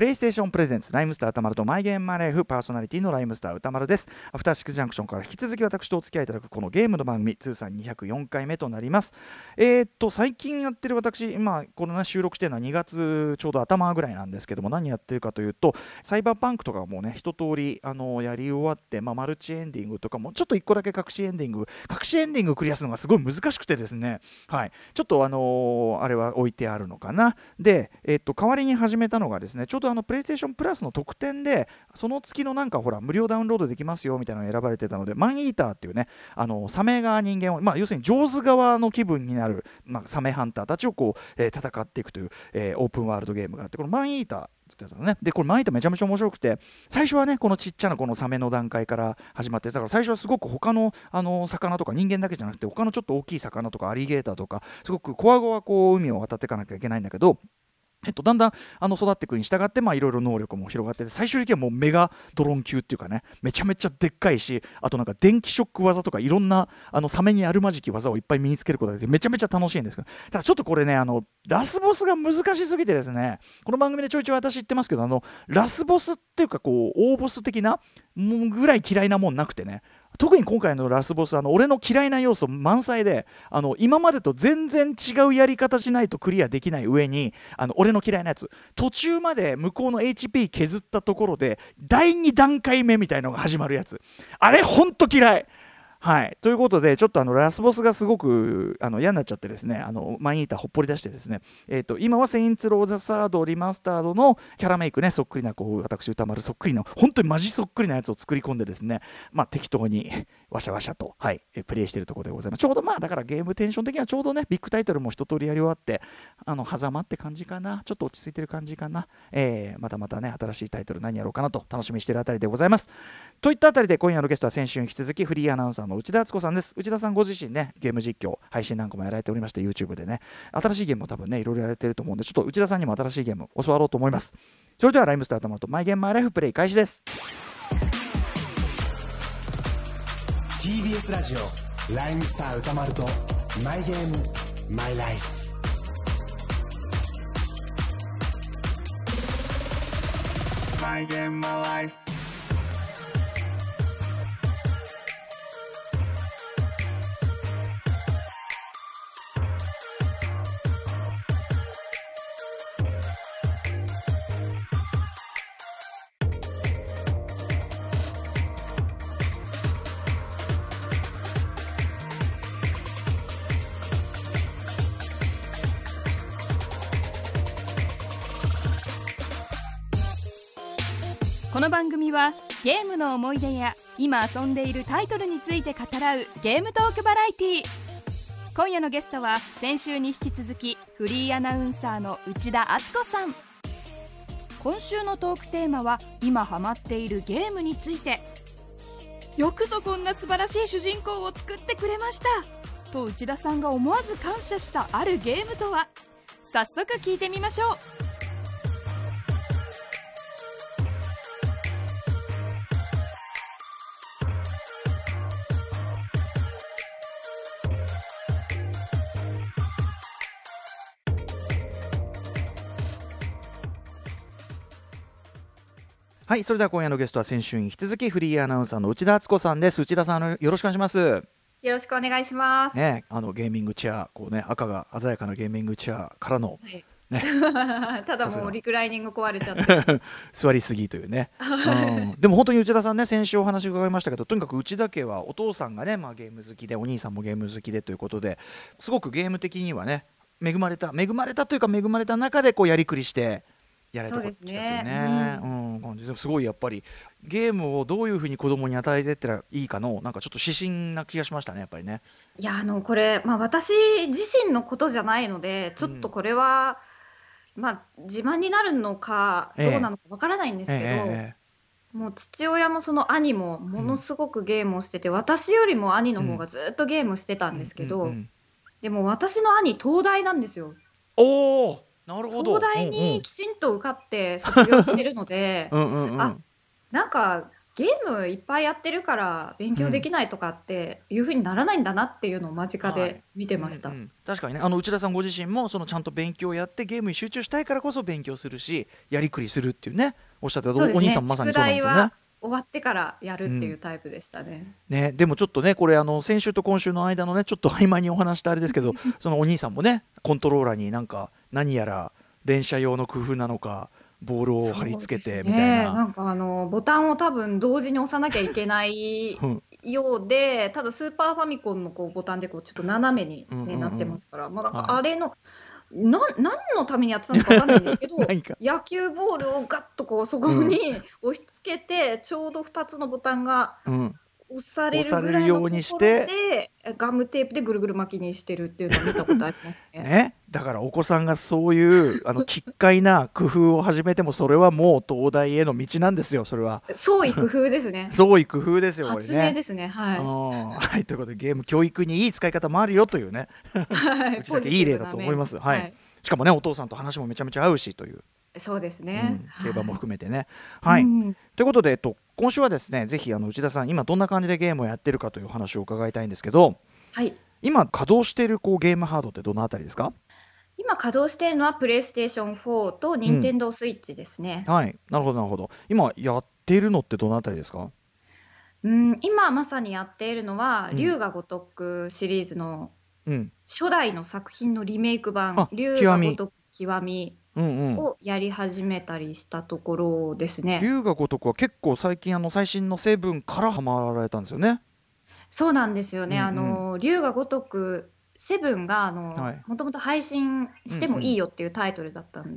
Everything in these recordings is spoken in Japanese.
プレイステーションプレゼンツライムスター歌丸とマイゲームマネーフパーソナリティのライムスター歌丸です。アフターシックスジャンクションから引き続き私とお付き合いいただくこのゲームの番組通算204回目となります。えー、っと最近やってる私今この、収録してるのは2月ちょうど頭ぐらいなんですけども何やってるかというとサイバーパンクとかもうね一通りあのやり終わって、まあ、マルチエンディングとかもちょっと1個だけ隠しエンディング隠しエンディングクリアするのがすごい難しくてですね。はい。ちょっとあのー、あれは置いてあるのかな。で、えー、っと代わりに始めたのがですねちょうどあのプレイステーションプラスの特典でその月のなんかほら無料ダウンロードできますよみたいなのが選ばれてたのでマンイーターっていうねあのサメが人間を、まあ、要するに上手側の気分になる、まあ、サメハンターたちをこう、えー、戦っていくという、えー、オープンワールドゲームがあってこのマンイーターね、でこれマンイーターめちゃめちゃ面白くて最初はねこのちっちゃなこのサメの段階から始まってだから最初はすごく他のあの魚とか人間だけじゃなくて他のちょっと大きい魚とかアリゲーターとかすごくこわごわこう海を渡っていかなきゃいけないんだけどえっと、だんだんあの育っていくに従っていろいろ能力も広がって最終的にはもうメガドローン級っていうかねめちゃめちゃでっかいしあとなんか電気ショック技とかいろんなあのサメにあるまじき技をいっぱい身につけることができてめちゃめちゃ楽しいんですけど。ただちょっとこれねあのラスボスが難しすぎてですねこの番組でちょいちょい私言ってますけどあのラスボスっていうかこう大ボス的なぐらい嫌いなもんなくてね特に今回のラスボスあの俺の嫌いな要素満載であの今までと全然違うやり方しないとクリアできない上にあの俺の嫌いなやつ。途中まで向こうの HP 削ったところで第2段階目みたいのが始まるやつ。あれほんと嫌い。はい、ということで、ちょっとあのラスボスがすごくあの嫌になっちゃって、ですねあのマインイーターほっぽり出して、ですね、えーと、今はセインツ・ロー・ザ・サードリマスタードのキャラメイクね、そっくりなこう私、歌丸そっくりの、本当にマジそっくりなやつを作り込んで、ですね、まあ、適当にわしゃわしゃと、はい、プレイしているところでございます。ちょうどまあ、だからゲームテンション的にはちょうどね、ビッグタイトルも一通りやり終わって、あの狭間って感じかな、ちょっと落ち着いてる感じかな、えー、またまたね、新しいタイトル何やろうかなと楽しみにしているあたりでございます。といったあたりで、今夜のゲストは先週に引き続きフリーアナウンサーの内田敦子さんです。内田さんご自身ね、ゲーム実況、配信なんかもやられておりまして、YouTube でね、新しいゲームも多分ね、いろいろやられてると思うんで、ちょっと内田さんにも新しいゲーム教わろうと思います。それでは、ライムスタートマト、マイゲームマイライフプレイ開始です。TBS ラジオ、ライムスター歌丸と、マイゲームマイライフ。My game, my life. この番組はゲームの思い出や今遊んでいるタイトルについて語らうゲームトークバラエティー。今夜のゲストは先週に引き続きフリーアナウンサーの内田敦子さん。今週のトークテーマは今ハマっているゲームについて。よくぞこんな素晴らしい主人公を作ってくれました。と内田さんが思わず感謝したあるゲームとは。早速聞いてみましょう。はい、それでは今夜のゲストは先週に引き続きフリーアナウンサーの内田敦子さんです。内田さん、よろしくお願いします。よろしくお願いします。ね、あのゲーミングチェア、こうね、赤が鮮やかなゲーミングチェアからの、はいね、ただもうリクライニング壊れちゃって 座りすぎというね、うん、でも本当に内田さんね先週お話伺いましたけどとにかく内田家はお父さんがね、まあ、ゲーム好きでお兄さんもゲーム好きでということですごくゲーム的にはね恵まれた恵まれたというか恵まれた中でこうやりくりしてやれたこときたというね、うん、うん、感じですごいやっぱりゲームをどういうふうに子供に与えてったらいいかのなんかちょっと指針な気がしましたねやっぱりね。いやあのこれ、まあ、私自身のことじゃないのでちょっとこれは、うん、まあ、自慢になるのかどうなのかわからないんですけど。えええもう父親もその兄もものすごくゲームをしてて、うん、私よりも兄の方がずっとゲームしてたんですけど、うんうんうん、でも私の兄東大なんですよ。おおなるほど。東大にきちんと受かって卒業してるのでうんうん、あなんかゲームいっぱいやってるから勉強できないとかっていうふうにならないんだなっていうのを間近で見てました、うんうん、確かにねあの内田さんご自身もそのちゃんと勉強をやってゲームに集中したいからこそ勉強するしやりくりするっていうねおっしゃってた、ね、お兄さんまさにそうなんですよね。終わってからやるっていうタイプでしたね。うん、ねでもちょっとねこれあの先週と今週の間のねちょっと合間にお話したあれですけど そのお兄さんもねコントローラーになんか何やら連射用の工夫なのかボールを貼り付けてみたいな。ね、なんかあのボタンを多分同時に押さなきゃいけない ようで、ただスーパーファミコンのこうボタンでこうちょっと斜めに、ねなってますから、まあなんかあれの、な何のためにやってたのか分かんないんですけど 野球ボールをガッとこうそこに押し付けて、ちょうど2つのボタンが押されるぐらいのところでガムテープでぐるぐる巻きにしてるっていうのを見たことありますね。ねだからお子さんがそういう あの奇怪な工夫を始めてもそれはもう東大への道なんですよそれは。創意工夫ですね。創意工夫ですよ。発明ですねはい。はい、ということでゲーム教育にいい使い方もあるよというね。はい、うちだけいい例だと思います。はい、はい、しかもねお父さんと話もめちゃめちゃ合うしという。そうですね、うん、競馬も含めてね。はい、うん、ということで、えっと、今週はですねぜひあの内田さん今どんな感じでゲームをやってるかという話を伺いたいんですけど、はい、今稼働しているこうゲームハードってどのあたりですか？今稼働しているのはプレイステーション4と任天堂スイッチですね、うん、はい。なるほどなるほど。今やっているのってどのあたりですか？うん。今まさにやっているのは「龍が如く」シリーズの初代の作品のリメイク版「龍が如く極み」をやり始めたりしたところですね。龍が如くは結構最近あの最新のセブンからハマられたんですよね。そうなんですよね。うんうん、あの龍が如くセブンがあの、もともと配信してもいいよっていうタイトルだったん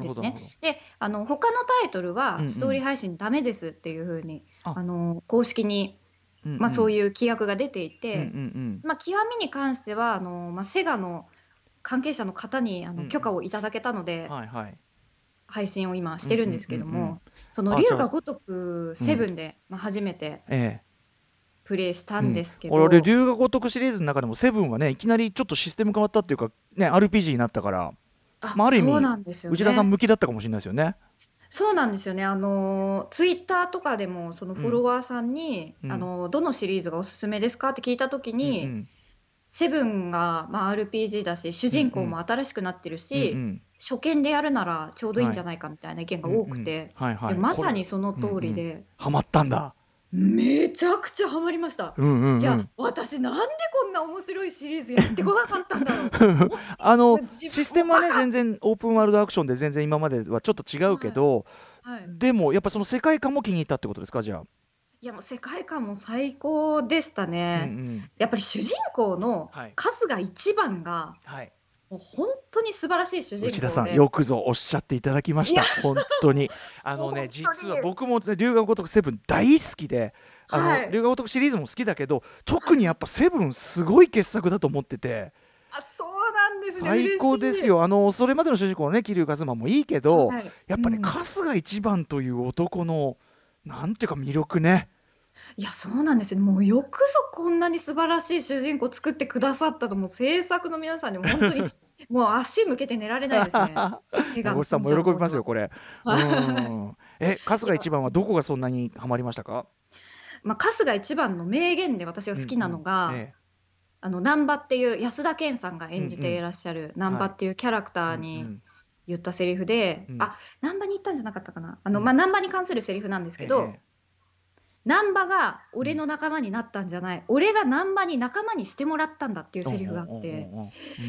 ですね。で、あの他のタイトルはストーリー配信ダメですっていうふうに、あの公式にまあ、そういう規約が出ていて、まあ、極みに関してはあの、まあ、セガの関係者の方にあの許可をいただけたので、はいはい、配信を今してるんですけども、その龍が如くセブンで、まあ、初めて、プレイしたんですけど、俺龍が如くシリーズの中でもセブンはねいきなりちょっとシステム変わったっていうかね RPG になったからあ,、まあ、ある意味、ね、内田さん向きだったかもしれないですよね。そうなんですよね。あのツイッターとかでもそのフォロワーさんに、うん、あのどのシリーズがおすすめですかって聞いたときに、うんうんセブンが、まあ、RPG だし主人公も新しくなってるし、うんうん、初見でやるならちょうどいいんじゃないかみたいな意見が多くて、まさにその通りで、うんうん、ハマったんだ。めちゃくちゃハマりました。うんうんうん、いや、私なんでこんな面白いシリーズやってこなかったんだろう。あのシステムはね全然オープンワールドアクションで全然今まではちょっと違うけど、はい。はい、でもやっぱその世界観も気に入ったってことですかじゃあ？いやもう世界観も最高でしたね。うんうん、やっぱり主人公の春日一番が、はい、もう本当に素晴らしい主人公内田さんよくぞおっしゃっていただきました。本当に。あのね 実は僕も龍河如くセブン大好きであの、はい、龍河如くシリーズも好きだけど特にやっぱセブンすごい傑作だと思ってて。あそうなんですね。最高ですよ。あのそれまでの主人公のね桐生一馬もいいけど、はい、やっぱり、ね、春日一番という男のなんていうか魅力ねいや、そうなんですよ。もうよくぞこんなに素晴らしい主人公作ってくださったと、もう制作の皆さんにも本当に もう足向けて寝られないですね。手がさんも喜びますよ、これ。え、春日一番はどこがそんなにハマりましたか？まあ、春日一番の名言で私が好きなのが、うんうんええ、あの難波っていう安田顕さんが演じていらっしゃる難波っていうキャラクターに言ったセリフで、うんうん、あ難波に行ったんじゃなかったかな。あの、まあ、難波に関するセリフなんですけど、え難波が俺の仲間になったんじゃない、俺が難波に仲間にしてもらったんだっていうセリフがあって、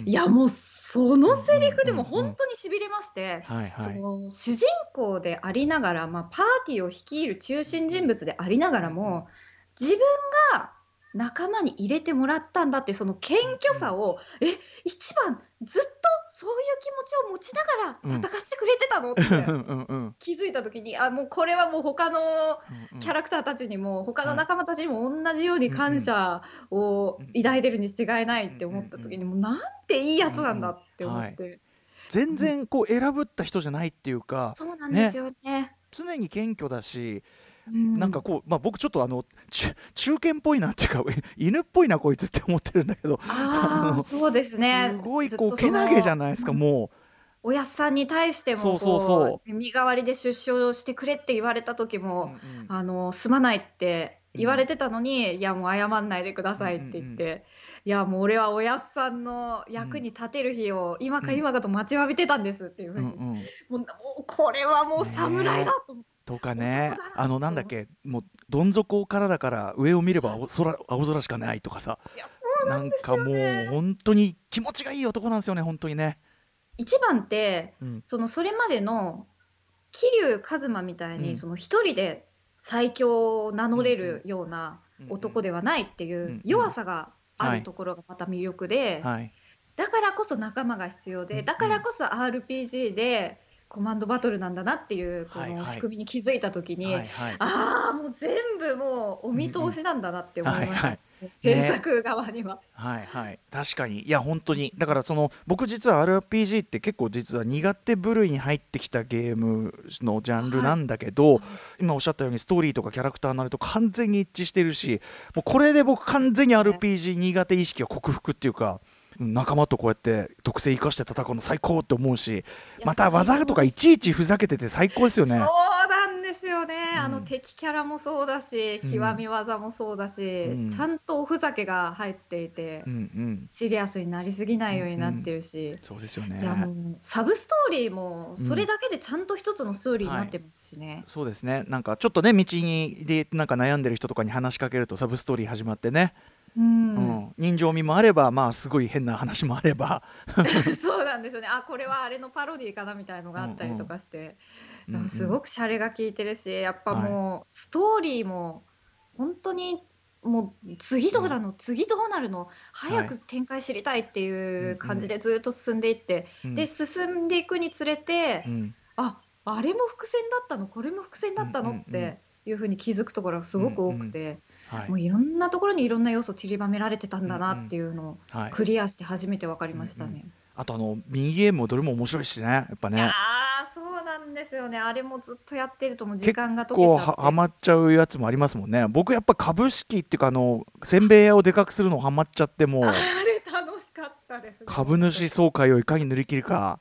いやもうそのセリフでも本当にしびれまして、その主人公でありながら、まあ、パーティーを率いる中心人物でありながらも自分が仲間に入れてもらったんだっていうその謙虚さを、え一番ずっとそういう気持ちを持ちながら戦ってくれてたの？って。気づいた時にあもうこれはもう他のキャラクターたちにも他の仲間たちにも同じように感謝を抱いてるに違いないって思った時にもうなんていいやつなんだって思って。全然こう選ぶった人じゃないっていうか、そうなんですよね、ね、常に謙虚だしなんかこう、まあ、僕ちょっとあの中堅っぽいなっていうか 犬っぽいなこいつって思ってるんだけどあそうですね。すごいこうけなげじゃないですかもおやっさんに対してもそうそうそ身代わりで出所してくれって言われた時も、うんうん。あのすまないって言われてたのに、いやもう謝んないでくださいって言って、うんうんいやもう俺はおやっさんの役に立てる日を今か今かと待ちわびてたんですっていうふうに、うんうん。もうもうこれはもう侍だと思って。とかねあのなんだっけもうどん底からだから上を見れば青空青空しかないとかさ。なんかもう本当に気持ちがいい男なんですよね本当にね。一番ってうん。そのそれまでの桐生一馬みたいに、うん。その一人で最強を名乗れるような男ではないっていんう弱さがあはい。るところがまた魅力で、はい。だからこそ仲間が必要でだからこそ RPG でコマンドバトルなんだなっていうこはいはい。の仕組みに気づいた時に、はいはい。ああもう全部もうお見通しなんだなって思いました、はい制作側には。はいはい。確かに。いや本当に。だからその僕実は RPG って結構実は苦手部類に入ってきたゲームのジャンルなんだけど、今おっしゃったようにストーリーとかキャラクターになると完全に一致してるしもうこれで僕完全に RPG 苦手意識を克服っていうかうん仲間とこうやって特性生かして戦うの最高って思うしまた技とかいちいちふざけてて最高ですよね。そうなんですよね、うん。あの敵キャラもそうだし、うん。極み技もそうだし、うん。ちゃんとおふざけが入っていて、うんうん。シリアスになりすぎないようになってるし、そうですよね。いやもうサブストーリーもそれだけでちゃんと一つのストーリーになってますしね。そうですね。なんかちょっとね道にでなんか悩んでる人とかに話しかけるとサブストーリー始まってね、うん。うん。人情味もあればまあすごい変な話もあれば、そうなんですよね。あこれはあれのパロディーかなみたいのがあったりとかして、うんうんすごくシャレが効いてるしやっぱもう、ストーリーも本当にもう次どうなの、次どうなるの早く展開知りたいっていう感じでずっと進んでいって、うん。で進んでいくにつれて、うん。ああれも伏線だったのこれも伏線だったの、うんうんうんっていうふうに気づくところがすごく多くて、はい。もういろんなところにいろんな要素散りばめられてたんだなっていうのをはい、クリアして初めて分かりましたね。あとあのミニゲームもどれも面白いしね。やっぱね。いやーそうなんですよね。あれもずっとやってるともう時結間が解け構ちゃって。ははまっちゃうやつもありますもんね。僕やっぱ株式っていうかあのせんべい屋をでかくするのハマっちゃってもう。あれ楽しかったですね。株主総会をいかに塗り切るか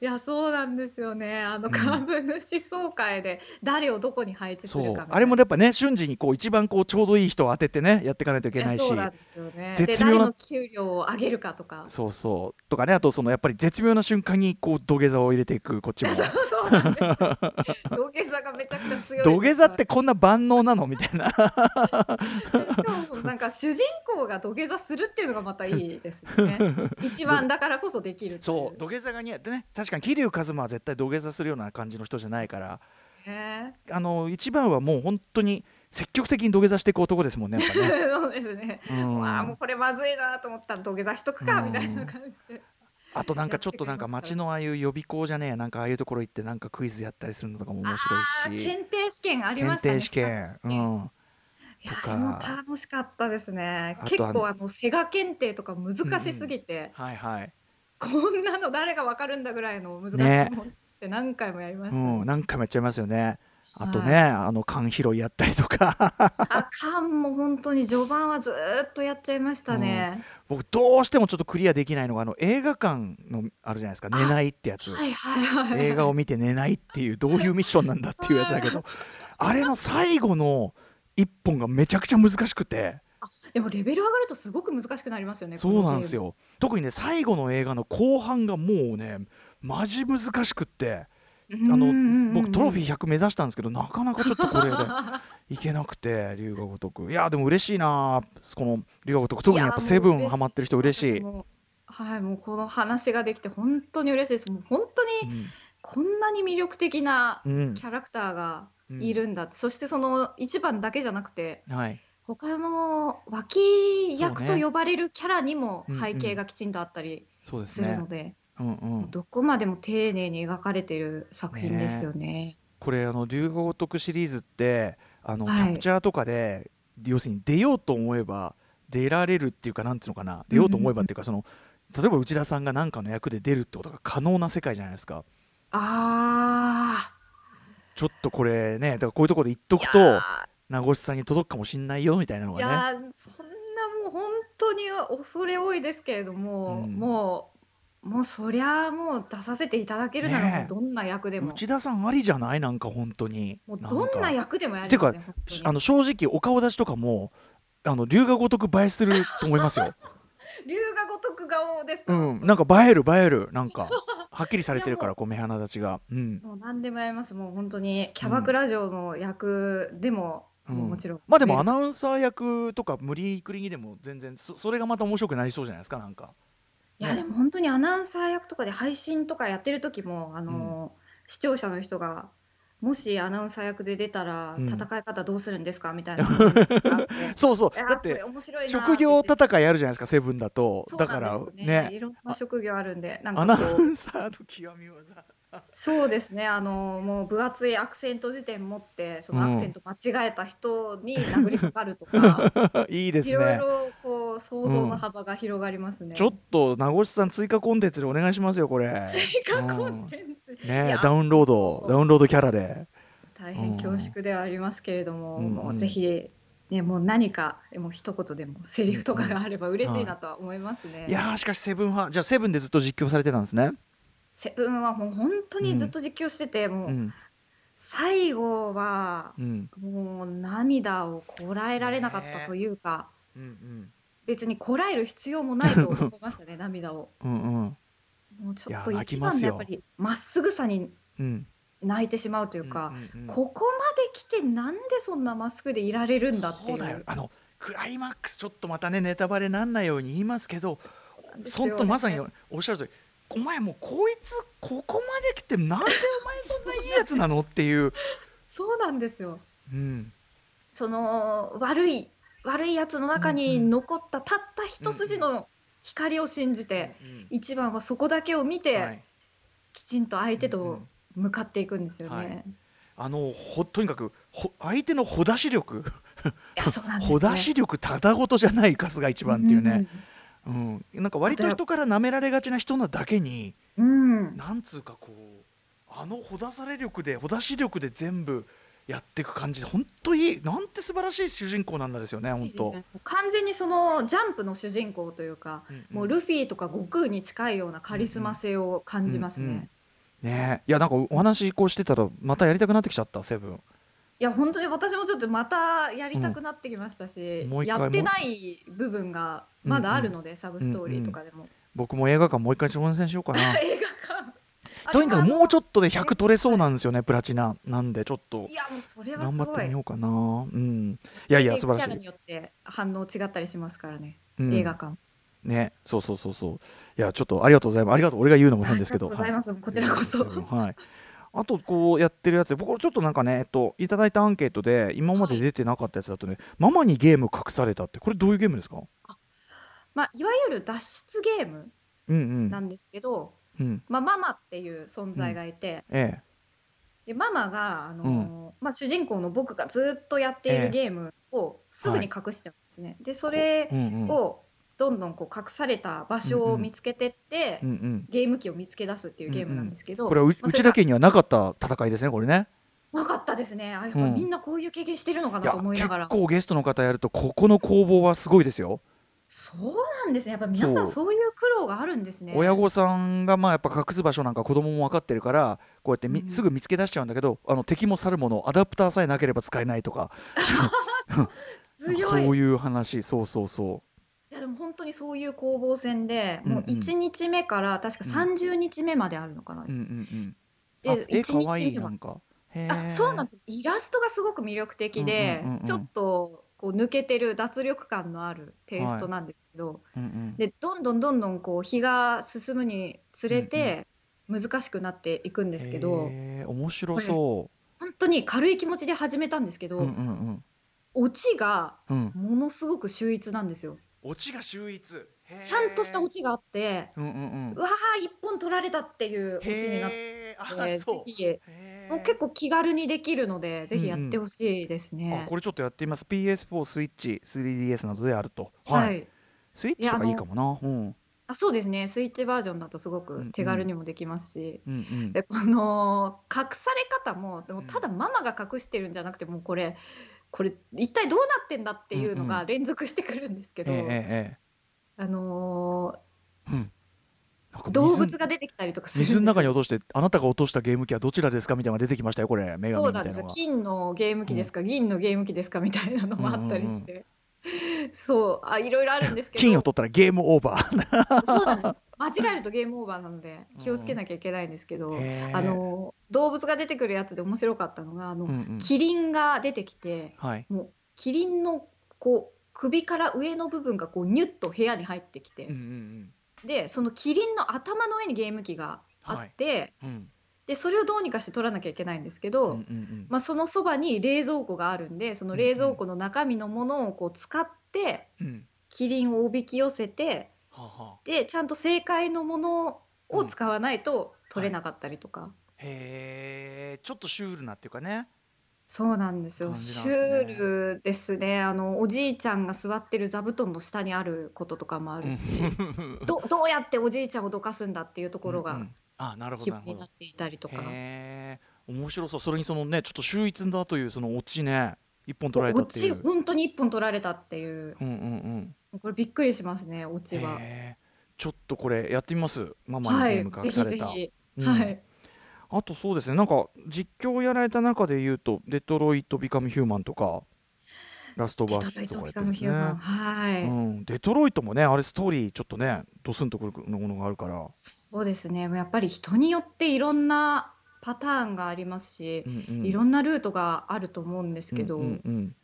いやそうなんですよね。あのうん。株主総会で誰をどこに配置するかそうみたいな。あれもやっぱね瞬時にこう一番こうちょうどいい人を当ててねやっていかないといけないし。やそうなんですよね。で絶妙な誰の給料を上げるかとか。そうそう。とかねあとそのやっぱり絶妙な瞬間にこう土下座を入れていくこっちも。そ うそうなんです土下座がめちゃくちゃ強い土下座ってこんな万能なの？みたいな。しかもそのなんか主人公が土下座するっていうのがまたいいですよね。一番だからこそできるっていそう。土下座が似合ってね確かに桐生一馬は絶対土下座するような感じの人じゃないから。ね。あの一番はもう本当に積極的に土下座していく男ですもんねね。そうですね。うん。わあもうこれまずいなと思ったら土下座しとくかうんみたいな感じで。あとなんかちょっとなんか街のああいう予備校じゃねえなんかああいうところ行ってなんかクイズやったりするのとかも面白いし。検定試験ありま検したね。定試験。うん。いや楽しかったですね。結構あのセガ検定とか難しすぎて、はいはい、こんなの誰がわかるんだぐらいの難しいねもんって何回もやりましうたね、ん、何回もやっちゃいますよね。あとね、はいあの缶拾いやったりとか。あかんも本当に序盤はずーっとやっちゃいましたね。僕どうしてもちょっとクリアできないのがあの映画館のあるじゃないですか。寝ないってやつ。はいはいはい。映画を見て寝ないっていうどういうミッションなんだっていうやつだけど。あれの最後の一本がめちゃくちゃ難しくてでもレベル上がるとすごく難しくなりますよね。そうなんですよ。特にね最後の映画の後半がもうねマジ難しくって。あのうんうんうん。僕トロフィー100目指したんですけどなかなかちょっとこれで いけなくて龍が如く。いやでも嬉しいなこの龍が如く。特にやっぱセブンハマってる人嬉しい。はい、もうこの話ができて本当に嬉しいです。もう本当にこんなに魅力的なうん。うんキャラクターがうん。いるんだ。って、そしてその一番だけじゃなくてはい他の脇役と呼ばれるキャラにも背景がきちんとあったりすするねので、うんうん。どこまでも丁寧に描かれてる作品ですよね。これあの龍が如くシリーズってあの、はい。キャプチャーとかで要するに出ようと思えば出られるっていうかなんていうのかな。出ようと思えばっていうか、その例えば内田さんが何かの役で出るってことが可能な世界じゃないですか。あちょっとこれねだからこういうところで言っとーくと名越さんに届くかもしんないよみたいなのがね。やーそんなもう本当に恐れ多いですけれども、うん。もうもうそりゃもう出させていただけるならもねうどんな役でも。内田さんありじゃない？なんか本当に。もうどんな役でもやりますね本当に。あの正直お顔立ちとかもあの龍が如く映えすると思いますよ。龍が如く顔ですか、うん、なんか映える映える。なんか はっきりされてるからこう目鼻立ちが。うん。もう何でもやります。もう本当にキャバクラ嬢の役でも、うん。もちろん。まあでもアナウンサー役とか無理くりにでも全然そそれがまた面白くなりそうじゃないですかなんか。いやでも本当にアナウンサー役とかで配信とかやってる時もあの、視聴者の人がもしアナウンサー役で出たらうん。戦い方どうするんですかみたいな。そうそう。だって職業戦いあるじゃないですかセブンだと。だからね。ねいろんな職業あるんでなんアナかこう。ウンサーの極み技。そうですねあのもう分厚いアクセント辞典持ってそのアクセント間違えた人に殴りかかるとか、いいですいろいね。ろこう想像の幅が広がりますね。ちょっと名越さん追加コンテンツでお願いしますよこれ。追加コンテンツ、いねやダウンロードダウンロードキャラで。大変恐縮ではありますけれども、うんもうぜひ、ね、もう何かもう一言でもセリフとかがあれば嬉しいなとは思いますね。いやーしかしセブン派じゃあセブンでずっと実況されてたんですね。セブンはもう本当にずっと実況してて、もう。うん。最後はうん。もう涙をこらえられなかったというか、うんうん。別にこらえる必要もないと思いましたね 涙を。うんうん。もうちょっと一番のやっぱりまっすぐさにうん。泣いてしまうというか、うんうんうん。ここまで来てなんでそんなまっすぐでいられるんだっていそうあのクライマックスちょっとまたねネタバレなんないように言いますけどなんですよね。そんとまさにおっしゃる通りお前もうこいつここまで来てなんでお前そんないいやつなのっていう、そうなんですよ。うん、その悪い悪いやつの中に残ったたった一筋の光を信じて、一番はそこだけを見て、はい。きちんと相手とうんうん。向かっていくんですよね。はい。いあのほとにかくほ相手のほだし力。ね。ほだし力ただごとじゃない数が一番っていうね、うんなんか割と人から舐められがちな人なだけにうん。うん。なんつうかこうあのほだされ力でほだし力で全部やっていく感じ本当いいなんて素晴らしい主人公なんだですよね本当完全にそのジャンプの主人公というか、うんうんもうルフィとか悟空に近いようなカリスマ性を感じますね。うんうんねえいやなんかお話こうしてたらまたやりたくなってきちゃったセブンいや本当に私もちょっとまたやりたくなってきましたし、うん。もう一回やってない部分がまだあるので、サブストーリーとかでも。僕も映画館もう一回挑戦しようかな。映画館とにかくもうちょっっとで100取れそうなんですよねプラチナなんでちょっと。いやもうそれは頑すごい。張ってみようかな。うん。いやいや素晴らしいキャラによって反応違ったりしますからね、うん。映画館。ね。そうそうそうそう。いやちょっとありがとうございます。ありがとう俺が言うのも変ですけど。ありがとうございます、こちらこそ、はいはいあとこうやってるやつで僕ちょっとなんかね、えっと、いただいたアンケートで今まで出てなかったやつだとね、ママにゲーム隠されたってこれどういうゲームですか？まあ、いわゆる脱出ゲームうんうん。なんですけど、うん。まあ、ママっていう存在がいて、えでママが、あのーまあ、主人公の僕がずっとやっているゲームをすぐに隠しちゃうんですね。でそれえうんうん。をどんどんこう隠された場所を見つけてって、うんうん。ゲーム機を見つけ出すっていうゲームなんですけど、これはうまあそれがうちだけにはなかった戦いですねこれね。なかったですね。あやっぱうん。みんなこういう経験してるのかなと思いながら、結構ゲストの方やるとここの攻防はすごいですよ。そうなんですね。やっぱ皆さんそそういう苦労があるんですね。親御さんがまあやっぱ隠す場所なんか子供も分かってるからこうやってみうんすぐ見つけ出しちゃうんだけどあの敵も去るものアダプターさえなければ使えないとか。強い。そういう話。そうそうそいやでも本当にそういう攻防戦で、もううん。うん1日目から確か30日目まであるのかな、ううんうんうん。であ絵1かわいい日目はなんか。へあそうなんでです。イラストがすごく魅力的で、うんうんうんうん。ちょっとこう抜けてる脱力感のあるテイストなんですけど、うんうん。でどんどんどんどんこう日が進むにつれて難しくなっていくんですけど、へー面白そ本当に軽い気持ちで始めたんですけど、ううんうん。オチがうんうん。ものすごく秀逸なんですよ。オチが秀逸。ちゃんとしたオチがあって、うんうんうん。うわー一本取られたっていうオチになって、ぜひもう結構気軽にできるので、ぜひやってほしいですね。あ。これちょっとやってみます。PS4 スイッチ 3DS などであると。はい、スイッチとかいいかもな。うん。あそうですね、スイッチバージョンだとすごうんうんく手軽にもできますし、うんうん。でこの隠され方もでもうん。ただママが隠してるんじゃなくてもうこれこれ一体どうなってんだっていうのうんうが連続してくるんですけど、えええあのえうん。動物が出てきたりとかする水の中に落としてあなたが落としたゲーム機はどちらですかみたいなのが出てきましたよこれ。そうなんです金のゲーム機ですか、銀のゲーム機ですか？みたいなのもあったりして、そうあいろいろあるんですけど。金を取ったらゲームオーバー。そうなんです。よ間違えるとゲームオーバーなので気をつけなきゃいけないんですけど、へー。あの動物が出てくるやつで面白かったのがあの、うんうん。キリンが出てきてはい。もうキリンのこう首から上の部分がこうニュッと部屋に入ってきて、うんうんでそのキリンの頭の上にゲーム機があって、うんうん。でそれをどうにかして取らなきゃいけないんですけど、うんうんうん。まあ、そのそばに冷蔵庫があるんでその冷蔵庫の中身のものをこう使ってうん。キリンをおびき寄せてはあはあ。でちゃんと正解のものを使わないと取れなかったりとか、へえちょっとシュールなっていうかね。そうなんですよ。感じシュールですね。あのおじいちゃんが座ってる座布団の下にあることとかもあるし、どどうやっておじいちゃんをどかすんだっていうところが気分になっていたりとか。へえ面白そう。それにそのねちょっと秀逸だというそのオチね一本取られたオチっていう。本当に一本取られたっていう。うんうんうん。これびっくりしますねオチは。ちょっとこれやってみます？ママにはいゲームぜひ隠された、ぜひ、うん。はい。あとそうですねなんか実況やられた中で言うと「デトロイト・ビカム・ヒューマン」とか「ラストバース」とかデトロイトもねあれストーリーちょっとねドスンとくるものがあるから、そうですね。やっぱり人によっていろんなパターンがありますしう、んうん、いろんなルートがあると思うんですけど、うんうんうん。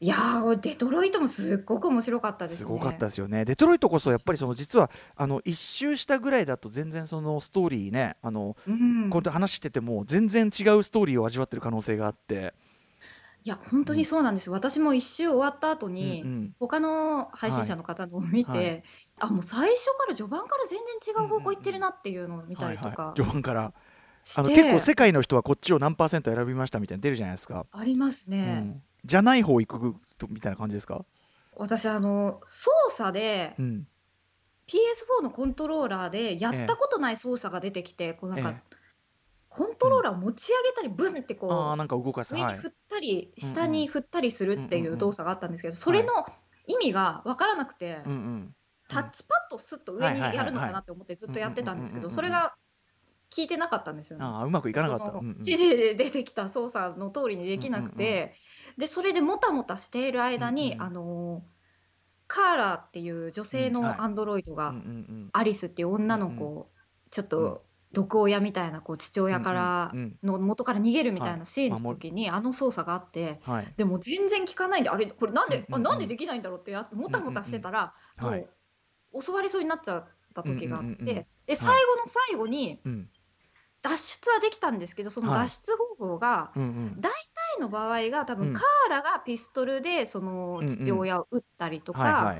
いやー、デトロイトもすっごく面白かったですね。すごかったですよね。デトロイトこそやっぱりその実はあの一周したぐらいだと全然そのストーリーねあのうん、こうやって話してても全然違うストーリーを味わってる可能性があって、いや、本当にそうなんです。よ。私も一周終わった後に、うんうん。他の配信者の方のを見て、はいはい。あ、もう最初から序盤から全然違う方向行ってるなっていうのを見たりとか。はいはい、序盤からあの結構世界の人はこっちを何パーセント選びましたみたいなの出るじゃないですか。ありますうね。ん、じゃない方行くとみたいな感じですか？私、あの、操作で、うん。PS4 のコントローラーでやったことない操作が出てきて、こうなんか、えコントローラーを持ち上げたり、ブンってあこあなんか動かす。う、上にはい振ったり、うんうん下に振ったりするっていうんうんううん。動作があったんですけど、それの意味が分からなくて、うんうんタッチパッドをスッと上にやるのかなって思ってずっとやってたんですけど、うんうんうんうんうんそれが効いてなかったんですよね。ああうまくいかなかった。そのうんうん。指示で出てきた操作の通りにできなくて、でそれでもたもたしている間に、うんうん。あのカーラーっていう女性のアンドロイドが、うんうんアリスっていう女の子をちょっと毒親みたいなこう父親からうんうんの元から逃げるみたいはない。シーンの時にあの操作があってでも全然効かないんであれこれなんで、うんうんうん。あなんでできないんだろうってやもたもたしてたら、うんうんはい。もう襲われそうになっちゃった時があって、うんうんうんうん。で最後の最後にうん脱出はできたんですけどそのはい。脱出方法が、うんうん。タイの場合が多うん。分カーラがピストルでその父親を撃ったりとか、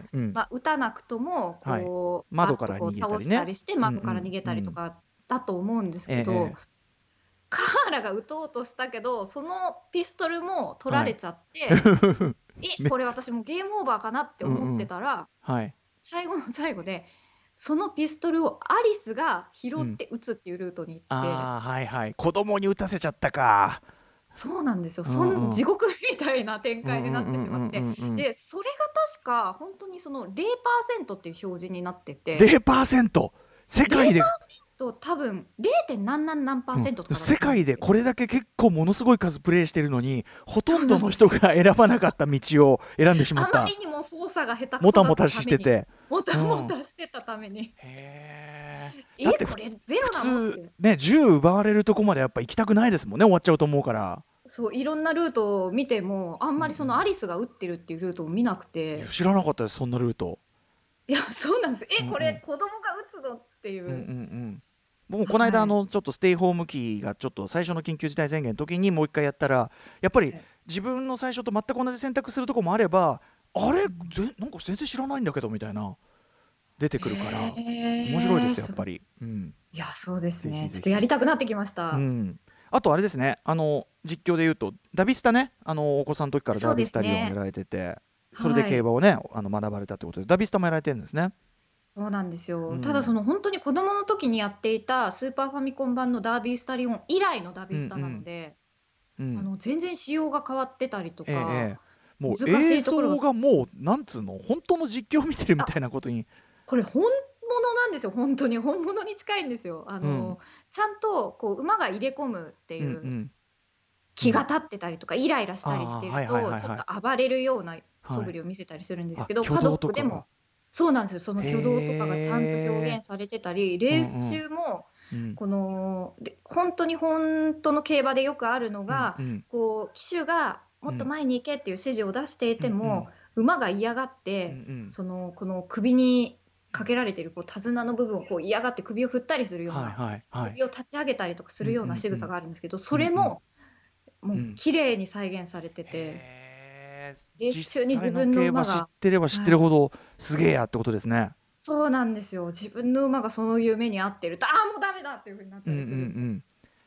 撃たなくともこう、はい。窓から逃げたりね。倒したりして窓から逃げたりとかだと思うんですけど、ええ。カーラが撃とうとしたけどそのピストルも取られちゃって、えこれ私もうゲームオーバーかなって思ってたら、はい。最後の最後でそのピストルをアリスが拾って撃つっていうルートに行って、ああはいはい。子供に打たせちゃったか。そうなんですよ、そん地獄みたいな展開になってしまって。でそれが確か本当にその0%っていう表示になってて。0%世界で？と多分 0. 何何何パーセントとかだった世界でこれだけ結構ものすごい数プレイしてるのにほとんどの人が選ばなかった道を選んでしまった。あまりにも操作が下手くそだったためにもたもたしてて。もたもたしてたために、へええだってこれゼロなの？普通ね銃奪われるとこまでやっぱ行きたくないですもんね終わっちゃうと思うから。そういろんなルートを見てもあんまりそのアリスが打ってるっていうルートを見なくて、知らなかったですそんなルート。いやそうなんです。えこうんうん。れ子供が打つの？っていう、うんうんうん僕もこの間、はい。あのちょっとステイホーム期がちょっと最初の緊急事態宣言の時にもう一回やったらやっぱりはい。自分の最初と全く同じ選択するとこもあればあれ？ぜなんか全然知らないんだけどみたいな出てくるから面面白いですよやっぱり。うん。いやそうですね。ちょっとやりたくなってきました、うん、あとあれですねあの実況で言うとダビスタねあのお子さんの時からダビスタリオンをやられててそ,、れで競馬をねあの学ばれたってことでダビスタもやられてるんですね。そうなんですよ、うん。ただその本当に子供の時にやっていたスーパーファミコン版のダービースタリオン以来のダービースタなので、うん。あの全然仕様が変わってたりとか、ええええ。もう難し映いところが。像がもうなんつうの本当の実況を見てるみたいなことに。これほんなんですよ本当に。本物に近いんですよ。あの、ちゃんとこう馬が入れ込むってうんういうん。気が立ってたりとかイライラしたりしてるあーはいはいはいはい。とちょっと暴れるような素振りを見せたりするんですけど、あパドックでもそうなんですよ。その挙動とかがちゃんと表現されてたりレース中もうんこのれ本当に本当の競馬でよくあるのが、こう騎手がもっと前に行けっていう指示を出していても、馬が嫌がっうて、ん。そのこの首にかけられてるこう手綱の部分をこう嫌がって首を振ったりするような、首を立ち上げたりとかするような仕草があるんですけど、それうんも、もんう綺麗に再現されてて、レース中に自分の馬が知ってれば知ってるほどすげえやってことですね。そうなんですよ自分の馬がそういう目に遭ってるとああもうダメだっていうふうになったうんうんうりする。ん。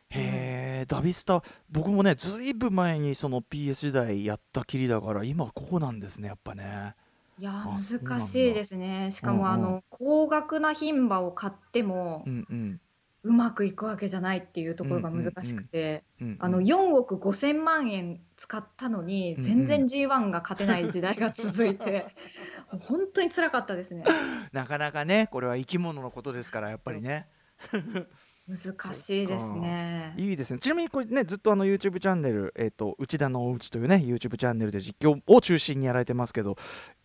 へえ、ダビスタ、僕もね、ずいぶん前にその PS 時代やったきりだから、今こうなんですね、やっぱね。いや難しいですねしかもあうんうの高額な牝馬を買ってもうんうん。うまくいくわけじゃないっていうところが難しくて、あの4億5千万円使ったのに全然 G1 が勝てない時代が続いて、本当に辛かったですね。なかなかね、これは生き物のことですから、やっぱりね。難しいですね。いいですね。ちなみにこれね、ずっとあの YouTube チャンネル、えっ、と、内田のおうちというね、YouTube チャンネルで実況を中心にやられてますけど、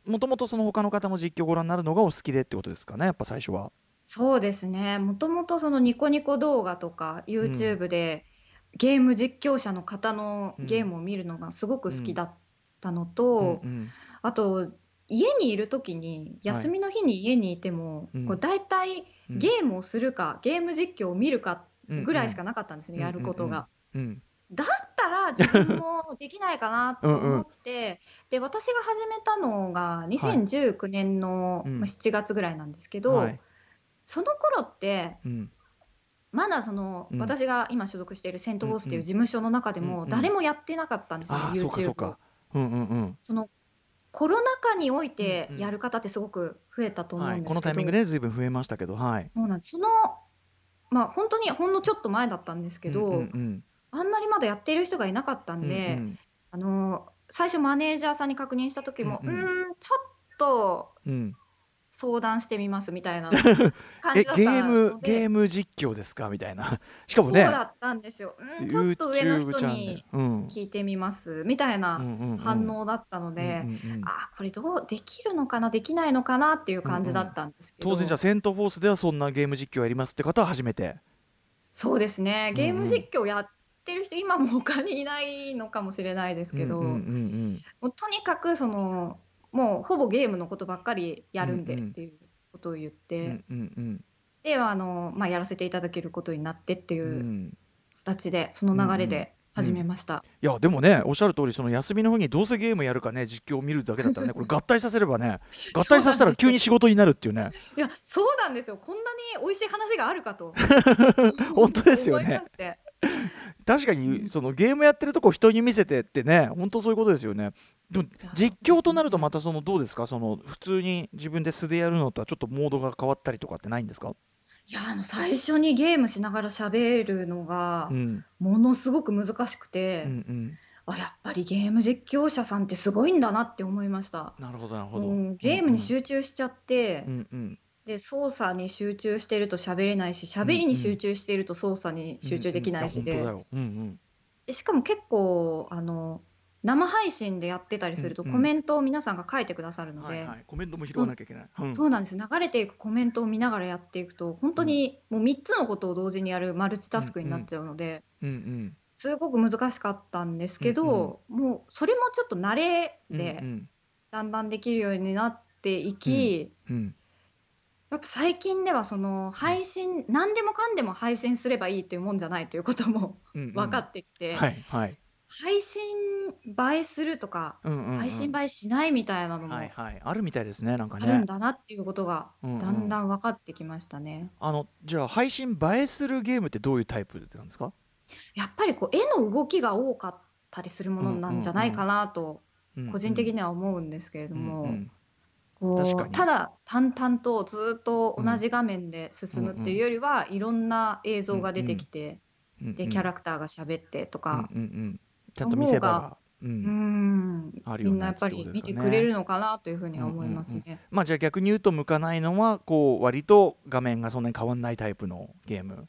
もともとその他の方も実況ご覧になるのがお好きでってことですかね、やっぱ最初は。そうですね。もともとそのニコニコ動画とか YouTube でゲーム実況者の方のゲームを見るのがすごく好きだったのと、うんうんあと家にいる時に休みの日に家にいても、うん。こう大体うん。ゲームをするか、ゲーム実況を見るかぐらいしかななかったんですね、うんやることが。うん。だったら自分もできないかなと思って で私が始めたのが2019年の、うん。まあ、7月ぐらいなんですけど、はいその頃ってうん。まだその、うん。私が今所属しているセント・フォースっていううんうん。事務所の中でうんうん。も誰もやってなかったんですよ、う YouTube んうんうん。そのコロナ禍においてうんうん。やる方ってすごく増えたと思うんはい、ですけど、このタイミングでずいぶん増えましたけど、はい。そうなんです。そのまあ本当にほんのちょっと前だったんですけど、うんうんあんまりまだやっている人がいなかったうんんで、うんあの最初マネージャーさんに確認した時も、ううん。うんちょっとうんうん相談してみますみたいな 感えじだったゲームゲーム実況ですか？みたいな。しかもね、そうだったんですよ、うん、ちょっと上の YouTube 人チャンネにル。うん。聞いてみますみたいなうんうんうん。反応だったので、うんうんうんあこれどうできるのかな？できないのかな？っていう感じだったんですけど、当然じゃあセントフォースではそんなゲーム実況やりますって方は初めて。そうですね。ゲーム実況やってる人、今も他にいないのかもしれないですけど、うんうんうん。もうとにかくそのもうほぼゲームのことばっかりやるんでうんうん。っていうことを言っうんて、うんうん。であの、まあ、やらせていただけることになってってういうん。形で、その流れで始めました。いやでもねおっしゃる通りその休みの日にどうせゲームやるかね実況を見るだけだったらね これ合体させればね合体させたら急に仕事になるっていうね。いやそうなんですよ。こんなに美味しい話があるかと 本当ですよね 確かにそのゲームやってるとこ人に見せてってね本当そういうことですよね。でもや実況となるとまたそのどうですか？その普通に自分で素でやるのとはちょっとモードが変わったりとかってないんですか？いやあの最初にゲームしながら喋るのがうん。ものすごく難しくて、うんうん。あやっぱりゲーム実況者さんってすごいんだなって思いました。なるほどなるほど。うん。ゲームに集中しちゃって、うんうんで操作に集中してると喋れないし喋りに集中していると操作に集中できないしで,、しかも結構あの生配信でやってたりするとコメントを皆さんが書いてくださるうんので、コメントも拾わなきゃいけない。うん。そうなんです。流れていくコメントを見ながらやっていくと本当にもう3つのことを同時にやるマルチタスクになっちゃうので、すごく難しかったんですけど、もうそれもちょっと慣れうんでうん。だんだんできるようになっていき、うんやっぱ最近ではその配信何でもかんでも配信すればいいっていうもんじゃないということもうんうん。分かってきて、はいはい。配信映えするとか、うんうんうん。配信映えしないみたいなのもはいはい。あるみたいですねなんかあるんねだなっていうことがうんうん。だんだん分かってきましたね。あのじゃあ配信映えするゲームってどういうタイプなんですか？やっぱりこう絵の動きが多かったりするものなんじゃないかなと個人的には思うんですけれども、うんうんこうただ淡々とずっと同じ画面で進むっていうよりは、いろんな映像が出てきて、うんうんでキャラクターが喋ってとか、うんうんうん。ちゃんと見せ場がううん。ん、あるようなやつみんなやっぱり見てくれね。るのかなというふうには思いますうんうんね。まあじゃあ逆に言うと向かないのはこう割と画面がそんなに変わんないタイプのゲーム。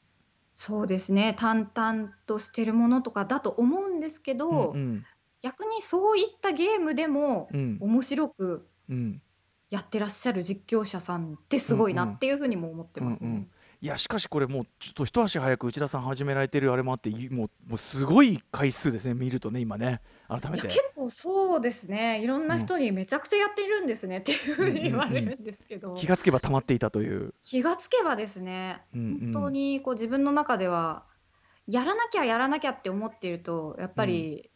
そうですね、淡々としてるものとかだと思うんですけうんど、うん。逆にそういったゲームでもうん。面白くうんやってらっしゃる実況者さんってすごいなっていうふうにも思ってますね。うんうん。いやしかしこれもうちょっと一足早く内田さん始められてるあれもあっていもうもうすごい回数ですね見るとね今ね。改めて。結構そうですね、いろんな人にめちゃくちゃやっているんですねっていうふうに言われるんですけど、気がつけば溜まっていたという。気がつけばですね、うんうん。本当にこう自分の中では、やらなきゃやらなきゃって思っていると、やっぱり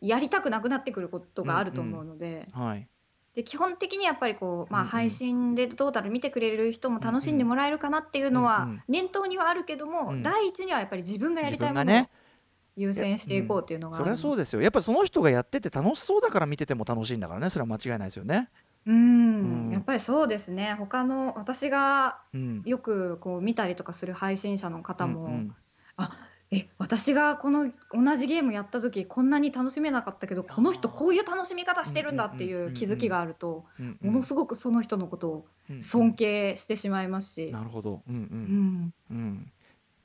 やりたくなくなってくることがあると思うので、はい。で基本的にやっぱりこう、まあ、うんうん。配信でトータル見てくれる人も楽しんでもらえるかなっていうのはうんうん。念頭にはあるけども、うん。第一にはやっぱり自分がやりたいものを優先していこうっていうのがあそるのりゃそうですよ。やっぱその人がやってて楽しそうだから見てても楽しいんだからね。それは間違いないですよね。うん。うん。やっぱりそうですね。他の私がうん。よくこう見たりとかする配信者の方も、うんうん。あえ私がこの同じゲームやった時こんなに楽しめなかったけどこの人こういう楽しみ方してるんだっていう気づきがあるとうんものすごくその人のことをうん尊敬してしまいますし、なるほど。うんう。うんん、うん。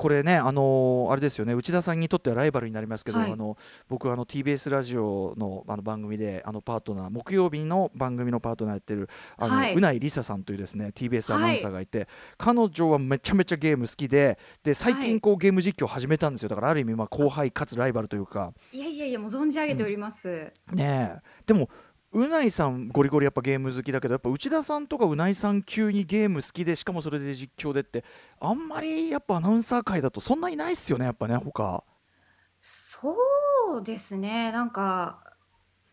これね、あのーあれですよね、内田さんにとってはライバルになりますけど、はい。あの僕あの TBS ラジオのあの番組であのパートナー木曜日の番組のパートナーやってるあの、はい。うないりささんというですね TBS アナウンサーがいて、彼女はめちゃめちゃゲーム好きでで最はい。近こうゲーム実況を始めたんですよ。だからある意味まあ後輩かつライバルというか。いやいやいやもう存じ上げております、ねえ。でもうないさんゴリゴリやっぱゲーム好きだけどやっぱ内田さんとかうないさん級にゲーム好きでしかもそれで実況でってあんまりやっぱアナウンサー界だとそんないないっすよねやっぱね他。そうですねなんか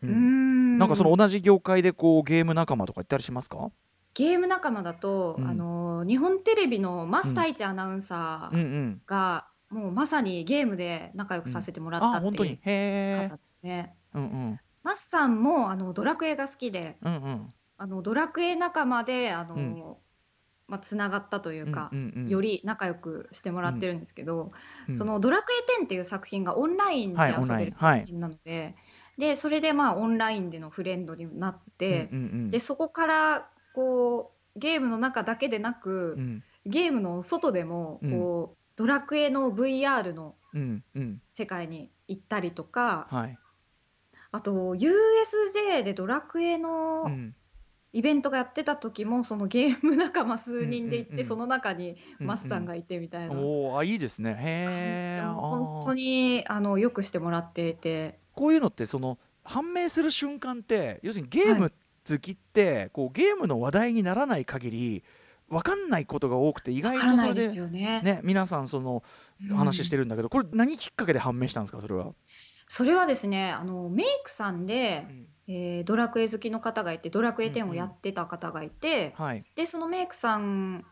ううんなんかその同じ業界でこうゲーム仲間とかいったりしますか？ゲーム仲間だと、うんあの日本テレビの増太一アナウンサー。が、もうまさにゲームで仲良くさせてもらったあ本当にっていう。方。ですね。うんうんマスさんもあのドラクエが好きで、うんうん。あのドラクエ仲間であの、うん。まあつながったというか、うんうんうん。より仲良くしてもらってるんですけど、うん。そのドラクエ10っていう作品がオンラインではい遊べるオンライン。はい作品なので、でそれでまあオンラインでのフレンドになって、うんうんうんでそこからこうゲームの中だけでなく、うん。ゲームの外でもうん。こう、ドラクエの VR のうんうん。世界に行ったりとか、はい。あと USJ でドラクエうのんイベントがやってた時もそのゲーム仲間数人で行って、うんうんうんその中にうんマスさんがいてみたいな、おおあいいですね。へえ。本当ににあのよくしてもらっていてこういうのってその判明する瞬間って要するにゲーム好きってこうゲームの話題にならない限りわかんないことが多くて意わ外からないですとそれでよね。ね皆さんそのうん話してるんだけどこれ何きっかけで判明したんですかそれは？それはですねあのメイクさんでう、ん。えードラクエ好きの方がいてドラクエ10をやってた方がいて、はい。でそのメイクさん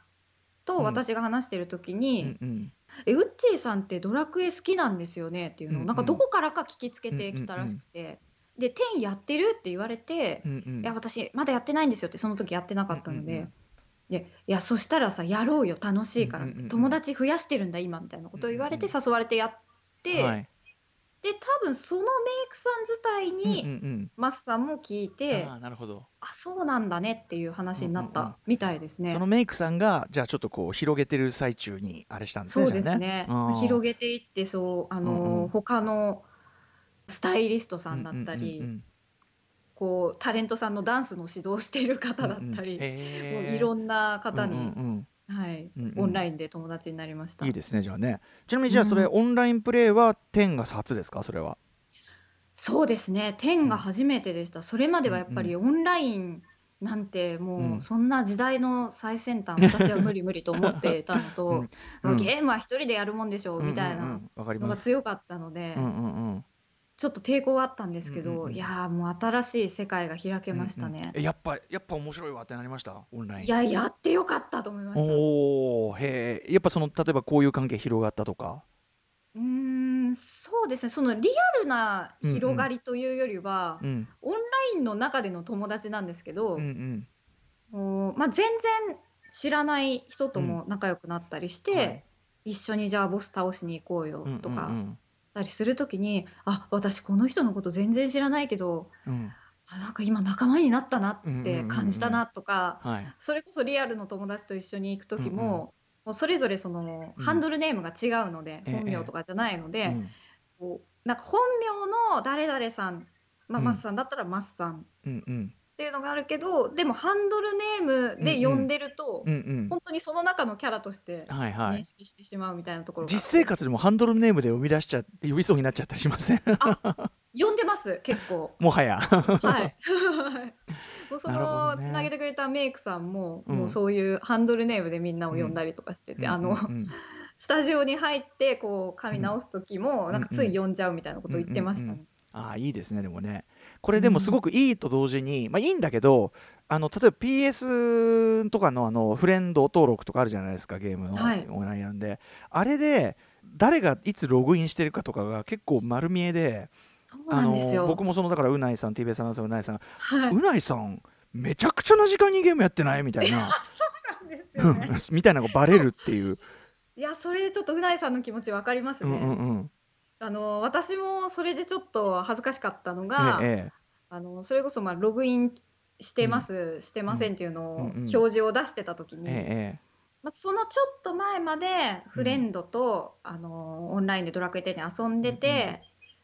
とうん。私が話してる時うに、んうん。えウッチーさんってドラクエ好きなんですよね？っていうのを、うんうん。なんかどこからか聞きつけてきたらしくて、で10やってるって言われて、うんうん。いや私まだやってないんですよってその時やってなかったので、うんうんうんでいやそしたらさやろうよ楽しいから、うんうんうんうん。友達増やしてるんだ今みたいなことを言われてうん。誘われてやって、はいで多分そのメイクさん自体に、うんうんマスさんも聞いうんて、あーなるほど。あそうなんだねっていう話になっうんうんうんたみたいですね。そのメイクさんがじゃあちょっとこう広げてる最中にあれしたんですね。そうですじゃあね。うん広げていってそうあの、うんうん他のスタイリストさんだったり、うんうんうんこうタレントさんのダンスの指導している方だったうんうんり、へーもういろんな方に、うんうんはい、うんうんオンラインで友達になりました。うんいいですねじゃあね。ちなみにじゃあそれ、うんオンラインプレイは10が初ですか？それは。そうですね。10が初めてでした。それまではやっぱりオンラインなんてうんもうそんな時代の最先端、私は無理無理と思ってたのと、うんもうんうゲームは一人でやるもんでしょうみたいなうんうんうんわかりのます。が強かったので、うんうんうんちょっと抵抗はあったんですけど、うんうんうんいやーもう新しい世界が開けましたねうんうん。えやっぱやっぱ面白いわってなりました？オンライン。いや、やってよかったと思いました。うおおへえやっぱその例えばこういう関係広がったとか？ーん、そうですね。そのリアルな広がりというよりは、うんオンラインの中での友達なんですけど、うんうんもうまあ、全然知らない人とも仲良くなったりして、はい一緒にじゃあボス倒しに行こうようんとか、うんうんしたりするときにあ私この人のこと全然知らないけどうん。あなんか今仲間になったなってうんうんうんうん。感じたなとか、はい。それこそリアルの友達と一緒に行く時も,、うんうん。もうそれぞれそのうん。ハンドルネームが違うので、ええ。本名とかじゃないので、うん。こうなんか本名の誰々さん、まあ、うん。マスさんだったらマスさんっうんうんていうのがあるけどでもハンドルネームで呼んでると、うんうん。本当にその中のキャラとしてはいはい。認識してしまうみたいなところがあって。実生活でもハンドルネームで呼び出しちゃ呼びそうになっちゃったりしません？呼んでます結構。もはや。はい。もうそのつなげてくれたメイクさんも、うん。もうそういうハンドルネームでみんなを呼んだりとかしてて、あの、うんうん。うんスタジオに入ってこう髪直す時も、んなんかつい呼んじゃうみたいなことを言ってましたね。ああいいですねでもねこれでもすごくいいと同時に、まあいいんだけどあの例えば PS とかのあのフレンド登録とかあるじゃないですかゲームのはい。オンラインなんで、あれで誰がいつログインしてるかとかが結構丸見えで僕もそのだからうないさん TBS アナウンサーうないさん、はい。うないさんめちゃくちゃな時間にゲームやってないみたいな。そうなんですうよみたいなのがバレるっていう。いやそれでちょっとうないさんの気持ちわかりますね。うんうんうんあの私もそれでちょっと恥ずかしかったのが、ええあのそれこそまあログインしてます、してませんっていうのを、うん。うん表示を出してた時に、えええまあ、そのちょっと前までフレンドと、あのオンラインでドラクエ10で遊んでて、うんうん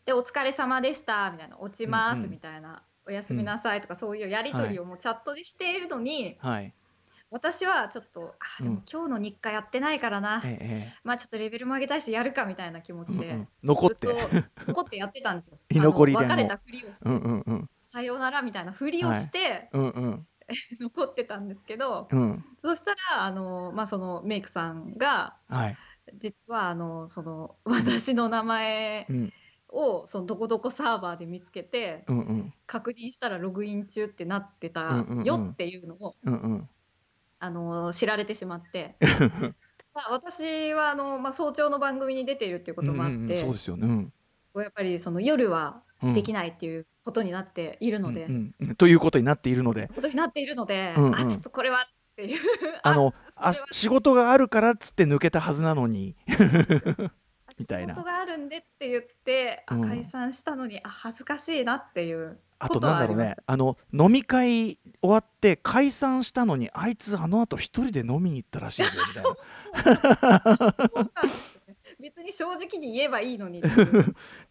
でお疲れ様でしたみたいな落ちまうんうん。すみたいな、おやすみなさいとかそういうやり取りをもうチャットでしているのに、えはい私はちょっとあでうん。も今日の日課やってないからな、えええまあちょっとレベルも上げたいしやるかみたいな気持ちで、えうんうん。残って。残ってやってたんですよ。居 残り別れたふりをして、うんうんうん。さよならみたいなふりをして、うんうん。残ってたんですけど、うん。そしたらあの、まあ、そのメイクさんがはい。実はあのその私の名前うん。をそのどこどこサーバーで見つけてうんうん。確認したらログイン中ってなってたうんうんうん。よっていうのをうんうんあの知られてしまって、まあ、私はあの、まあ、早朝の番組に出ているっていうこともあって、うんうんうんそうですよね。やっぱりその夜はうん。できないっていうことになっているので、うんうんということになっているので。ことになっているので、うんうん。あちょっとこれはっていう。あのあ 仕事があるからっつって抜けたはずなのに。みたいな。仕事があるんでって言って、あうん。解散したのにあ恥ずかしいなっていうあことなんだろう。ねあの飲み会終わって解散したのにあいつあの後一人で飲みに行ったらしいぞみたいな。そうなんですよね別に正直に言えばいいのに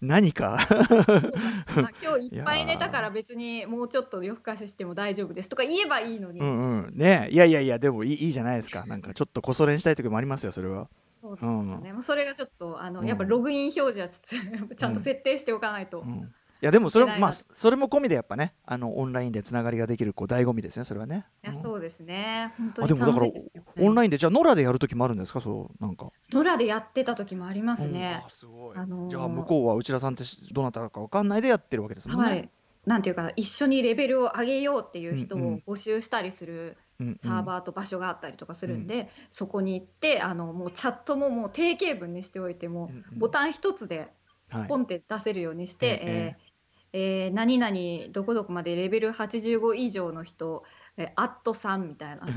何か？そうなんですあ今日いっぱい寝たから別にもうちょっと夜更かししても大丈夫ですとか言えばいいのに、うんうん。ね。いやいやいやでもいいいいじゃないですか。なんかちょっとこそ練したい時もありますよそれは。そうですよね、もうそれがちょっとあの、うんやっぱログイン表示はちょっと ちゃんと設定しておかないと、うん。いやでもそれいけないなまあそれも込みでやっぱねあのオンラインでつながりができるこう醍醐味ですねそれはね。いやうん。そうですね。本当に楽しいですよ、ね、オンラインでじゃあノラでやる時もあるんですか？そうなんか。ノラでやってた時もありますうんねあ、すごい。あのーじゃあ向こうは内田さんってしどなたかわかんないでやってるわけですもんね。はい。なんていうか一緒にレベルを上げようっていう人うんうん。を募集したりするうんうん。サーバーと場所があったりとかするんで、そこに行ってあのもうチャットももう定型文にしておいても、うんうん。ボタン一つではい。ポンって出せるようにして、ええ。えーえー何々どこどこまでレベル85以上の人えーアット3みたいな。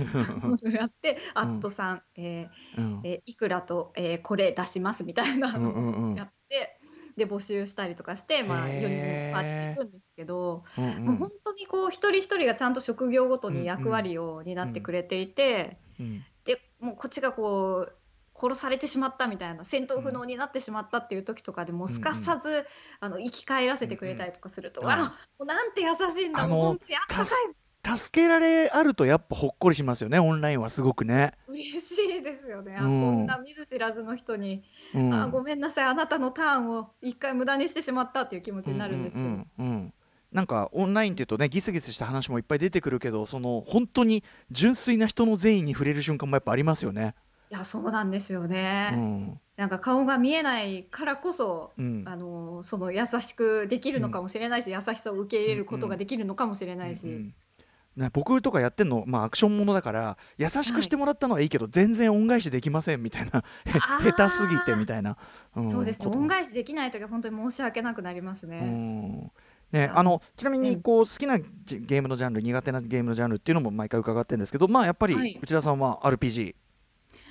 ことをやって、アット3、えーうん。えーいくらと、えーこれ出しますみたいな。うんうんうん。のをやって、で募集したりとかして、まあ、へー。4人のパーティーに行くんですけど、うんうん。もう本当にこう一人一人がちゃんと職業ごとに役割を担ってくれていて、うん。でもうこっちがこう殺されてしまったみたいな戦闘不能になってしまったっていう時とかでもうすかさず、あの生き返らせてくれたりとかすると、うん。うんあもうなんて優しいんだもう本当にあったかい。助けられあるとやっぱほっこりしますよねオンラインはすごくね、嬉しいですよね、あうん。こんな見ず知らずの人に、うん、あごめんなさいあなたのターンを一回無駄にしてしまったっていう気持ちになるんですけど、うんうんうんうん。なんかオンラインっていうとねギスギスした話もいっぱい出てくるけどその本当に純粋な人の善意に触れる瞬間もやっぱありますよね。いやそうなんですよね、うん。なんか顔が見えないからこそうん。あのその優しくできるのかもしれないし、優しさを受け入れることができるのかもしれないし、うんうんね、僕とかやってんの、まあ、アクションものだから優しくしてもらったのはいいけど、全然恩返しできませんみたいな。下手すぎてみたいな、ん。そうですね。恩返しできない時は本当に申し訳なくなりますうね。ん。ね、やあのちなみうん。にこう好きなゲゲームのジャンル苦手なゲームのジャンルっていうのも毎回伺ってるんですけどまあやっぱりはい。内田さんは RPG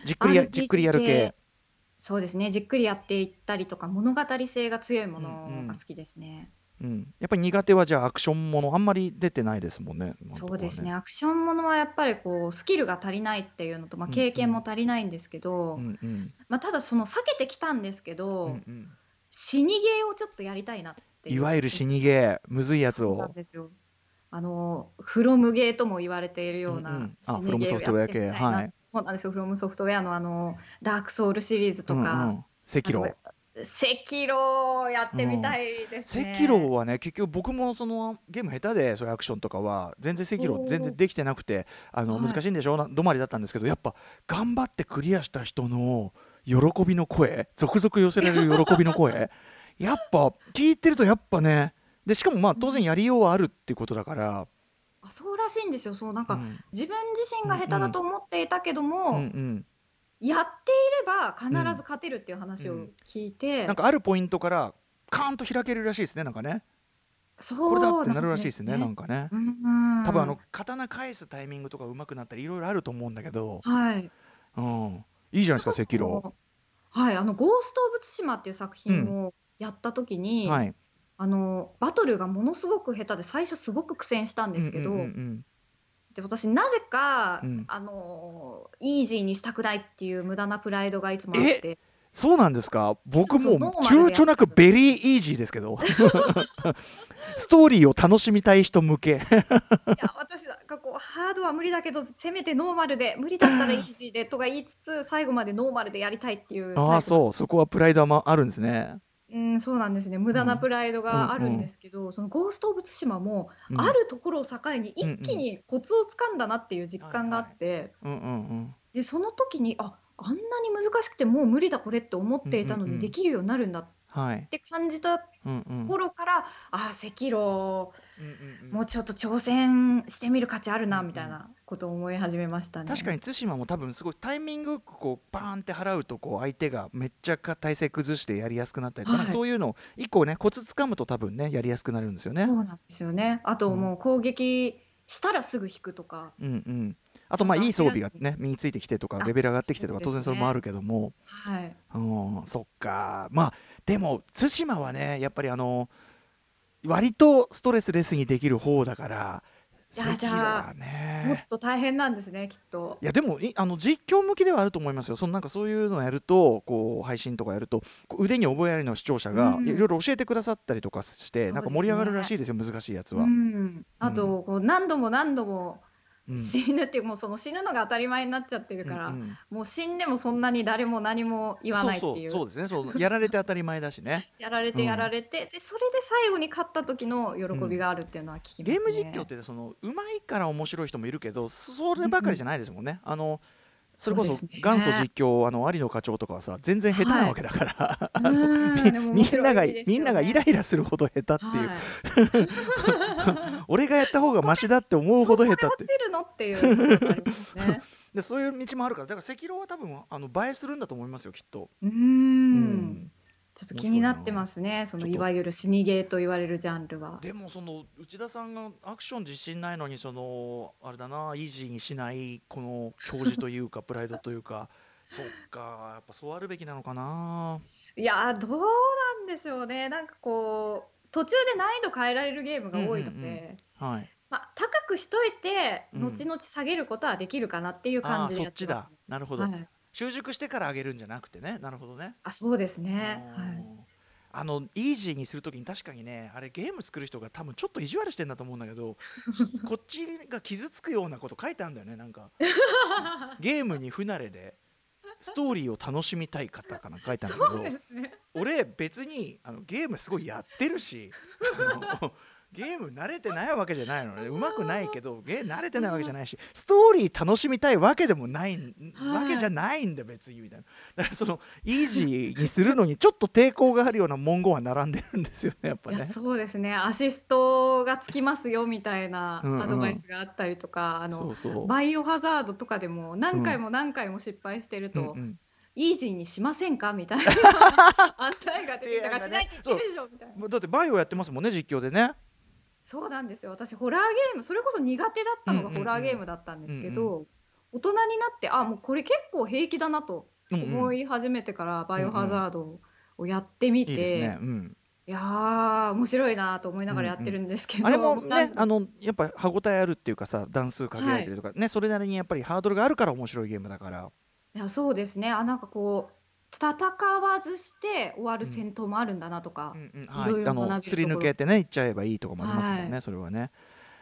じっくりやじっくりやる系。そうですね。じっくりやっていったりとか物語性が強いものが好きですね。うん、やっぱり苦手はじゃあアクションものあんまり出てないですもんね。ね。そうですね。アクションものはやっぱりこうスキルが足りないっていうのと、まあ、経験も足りないんですけど、うんうん、まあ、ただその避けてきたんですけど、うんうん、死にゲーをちょっとやりたいなっていわゆる死にゲー。むずいやつを。そうなんですよあのフロムゲーとも言われているような死にゲーをやってみたいな、はい、そうなんですよ。フロムソフトウェアのあのダークソウルシリーズとか、うんうん、赤狼赤狼やってみたいですね、うん、赤狼はね結局僕もそのゲーム下手でそういうアクションとかは全然赤狼全然できてなくてあの難しいんでしょうな止まりだったんですけどやっぱ頑張ってクリアした人の喜びの声続々寄せられる喜びの声やっぱ聞いてるとやっぱねでしかもまあ当然やりようはあるっていうことだから。あそうらしいんですよ。そうなんか、うん、自分自身が下手だと思っていたけども、うんうん、やっていれば必ず勝てるっていう話を聞いて、うん、なんかあるポイントからカーンと開けるらしいですねなんかね。そうこれだってなるらしいですね、ね、なんかね、うん、多分あの刀返すタイミングとか上手くなったりいろいろあると思うんだけど。はい、うん、いいじゃないですか赤狼はいあの「ゴースト・オブ・ツシマ」っていう作品をやった時に、はいあのバトルがものすごく下手で最初すごく苦戦したんですけど、うんうんうん、で私なぜか、うん、あのイージーにしたくないっていう無駄なプライドがいつもあって。そうなんですか？僕も躊躇なくベリーイージーですけど。ストーリーを楽しみたい人向け。いや私なんかこうハードは無理だけどせめてノーマルで無理だったらイージーでとか言いつつ最後までノーマルでやりたいっていうああそう。そこはプライドはあるんですねうん、そうなんですね。無駄なプライドがあるんですけど、そのゴースト・オブ・ツシマも、あるところを境に一気にコツをつかんだなっていう実感があって、で、その時に、あ、あんなに難しくてもう無理だこれって思っていたのにできるようになるんだっって感じた頃から、ああ赤狼、もうちょっと挑戦してみる価値あるなみたいなことを思い始めましたね。確かに対馬も多分すごいタイミングこうバーンって払うとこう相手がめっちゃ体勢崩してやりやすくなったりとか、はい、そういうの一個ねコツつかむと多分ねやりやすくなるんですよね。そうなんですよね。あともう攻撃したらすぐ引くとか。うんうんあとまあいい装備がね身についてきてとかレベル上がってきてとか当然それもあるけども、はい、うん、そっか。まあでも対馬はねやっぱりあの割とストレスレスにできる方だからいやじゃあ、ね、もっと大変なんですねきっと。いやでもあの実況向きではあると思いますよ。そのなんかそういうのをやるとこう配信とかやると腕に覚えありの視聴者がいろいろ教えてくださったりとかして、うん、なんか盛り上がるらしいですよ、難しいやつは、うん、あとこう何度も何度も死ぬっていうもうその死ぬのが当たり前になっちゃってるから、うんうん、もう死んでもそんなに誰も何も言わないっていう。そうですね。そうやられて当たり前だしね。やられてやられて、うん、でそれで最後に勝った時の喜びがあるっていうのは聞きます、ね、ゲーム実況ってそのうまいから面白い人もいるけどそればかりじゃないですもんね、あのそれこそ元祖実況、あの有野課長とかはさ全然下手なわけだから、はい、みんなが、みんながイライラするほど下手っていう、はい、俺がやった方がましだって思うほど下手って。そるのっていうね、でそういう道もあるからだから赤狼は多分あの映えするんだと思いますよきっと。うんちょっと気になってますね、そのいわゆる死にゲーと言われるジャンルは。でも、その内田さんがアクション自信ないのに、そのあれだな、イージーにしない、この教示というか、プライドというか、そっか、やっぱそうあるべきなのかな。いやどうなんでしょうね、なんかこう、途中で難易度変えられるゲームが多いので、はい。まあ、高くしといて、後々下げることはできるかなっていう感じでやってます、なるほど、はい習熟してから上げるんじゃなくてね。なるほどね。あそうですね。はい。あのイージーにするときに確かにねあれゲーム作る人が多分ちょっと意地悪してんだと思うんだけど こっちが傷つくようなこと書いてあるんだよねなんか。ゲームに不慣れでストーリーを楽しみたい方かな書いてあるんだけど、ね、俺別にあのゲームすごいやってるしゲーム慣れてないわけじゃないの。ねうまくないけどゲーム慣れてないわけじゃないしストーリー楽しみたいわけでもない、わけじゃないんだ別にみたいな。だからそのイージーにするのにちょっと抵抗があるような文言は並んでるんですよねやっぱね。そうですね。アシストがつきますよみたいなアドバイスがあったりとか、あのバイオハザードとかでも何回も何回も失敗してると、うんうん。イージーにしませんか？みたいな 案内が出てきたからしないって言ってるでしょみたいな。だってバイオやってますもんね実況でねそうなんですよ。私ホラーゲームそれこそ苦手だったのがホラーゲームだったんですけど、大人になってあもうこれ結構平気だなと思い始めてからバイオハザードをやってみて、いいね、うん、いや面白いなと思いながらやってるんですけど、うんうん、あれもね あのやっぱ歯応えあるっていうかさ段数限られてるとか、はい、ねそれなりにやっぱりハードルがあるから面白いゲームだから。いやそうですね。あなんかこう戦わずして終わる戦闘もあるんだなとか、いろい。ろ学びすり抜けてねいっちゃえばいいとかもありますもんね、はい、それはね、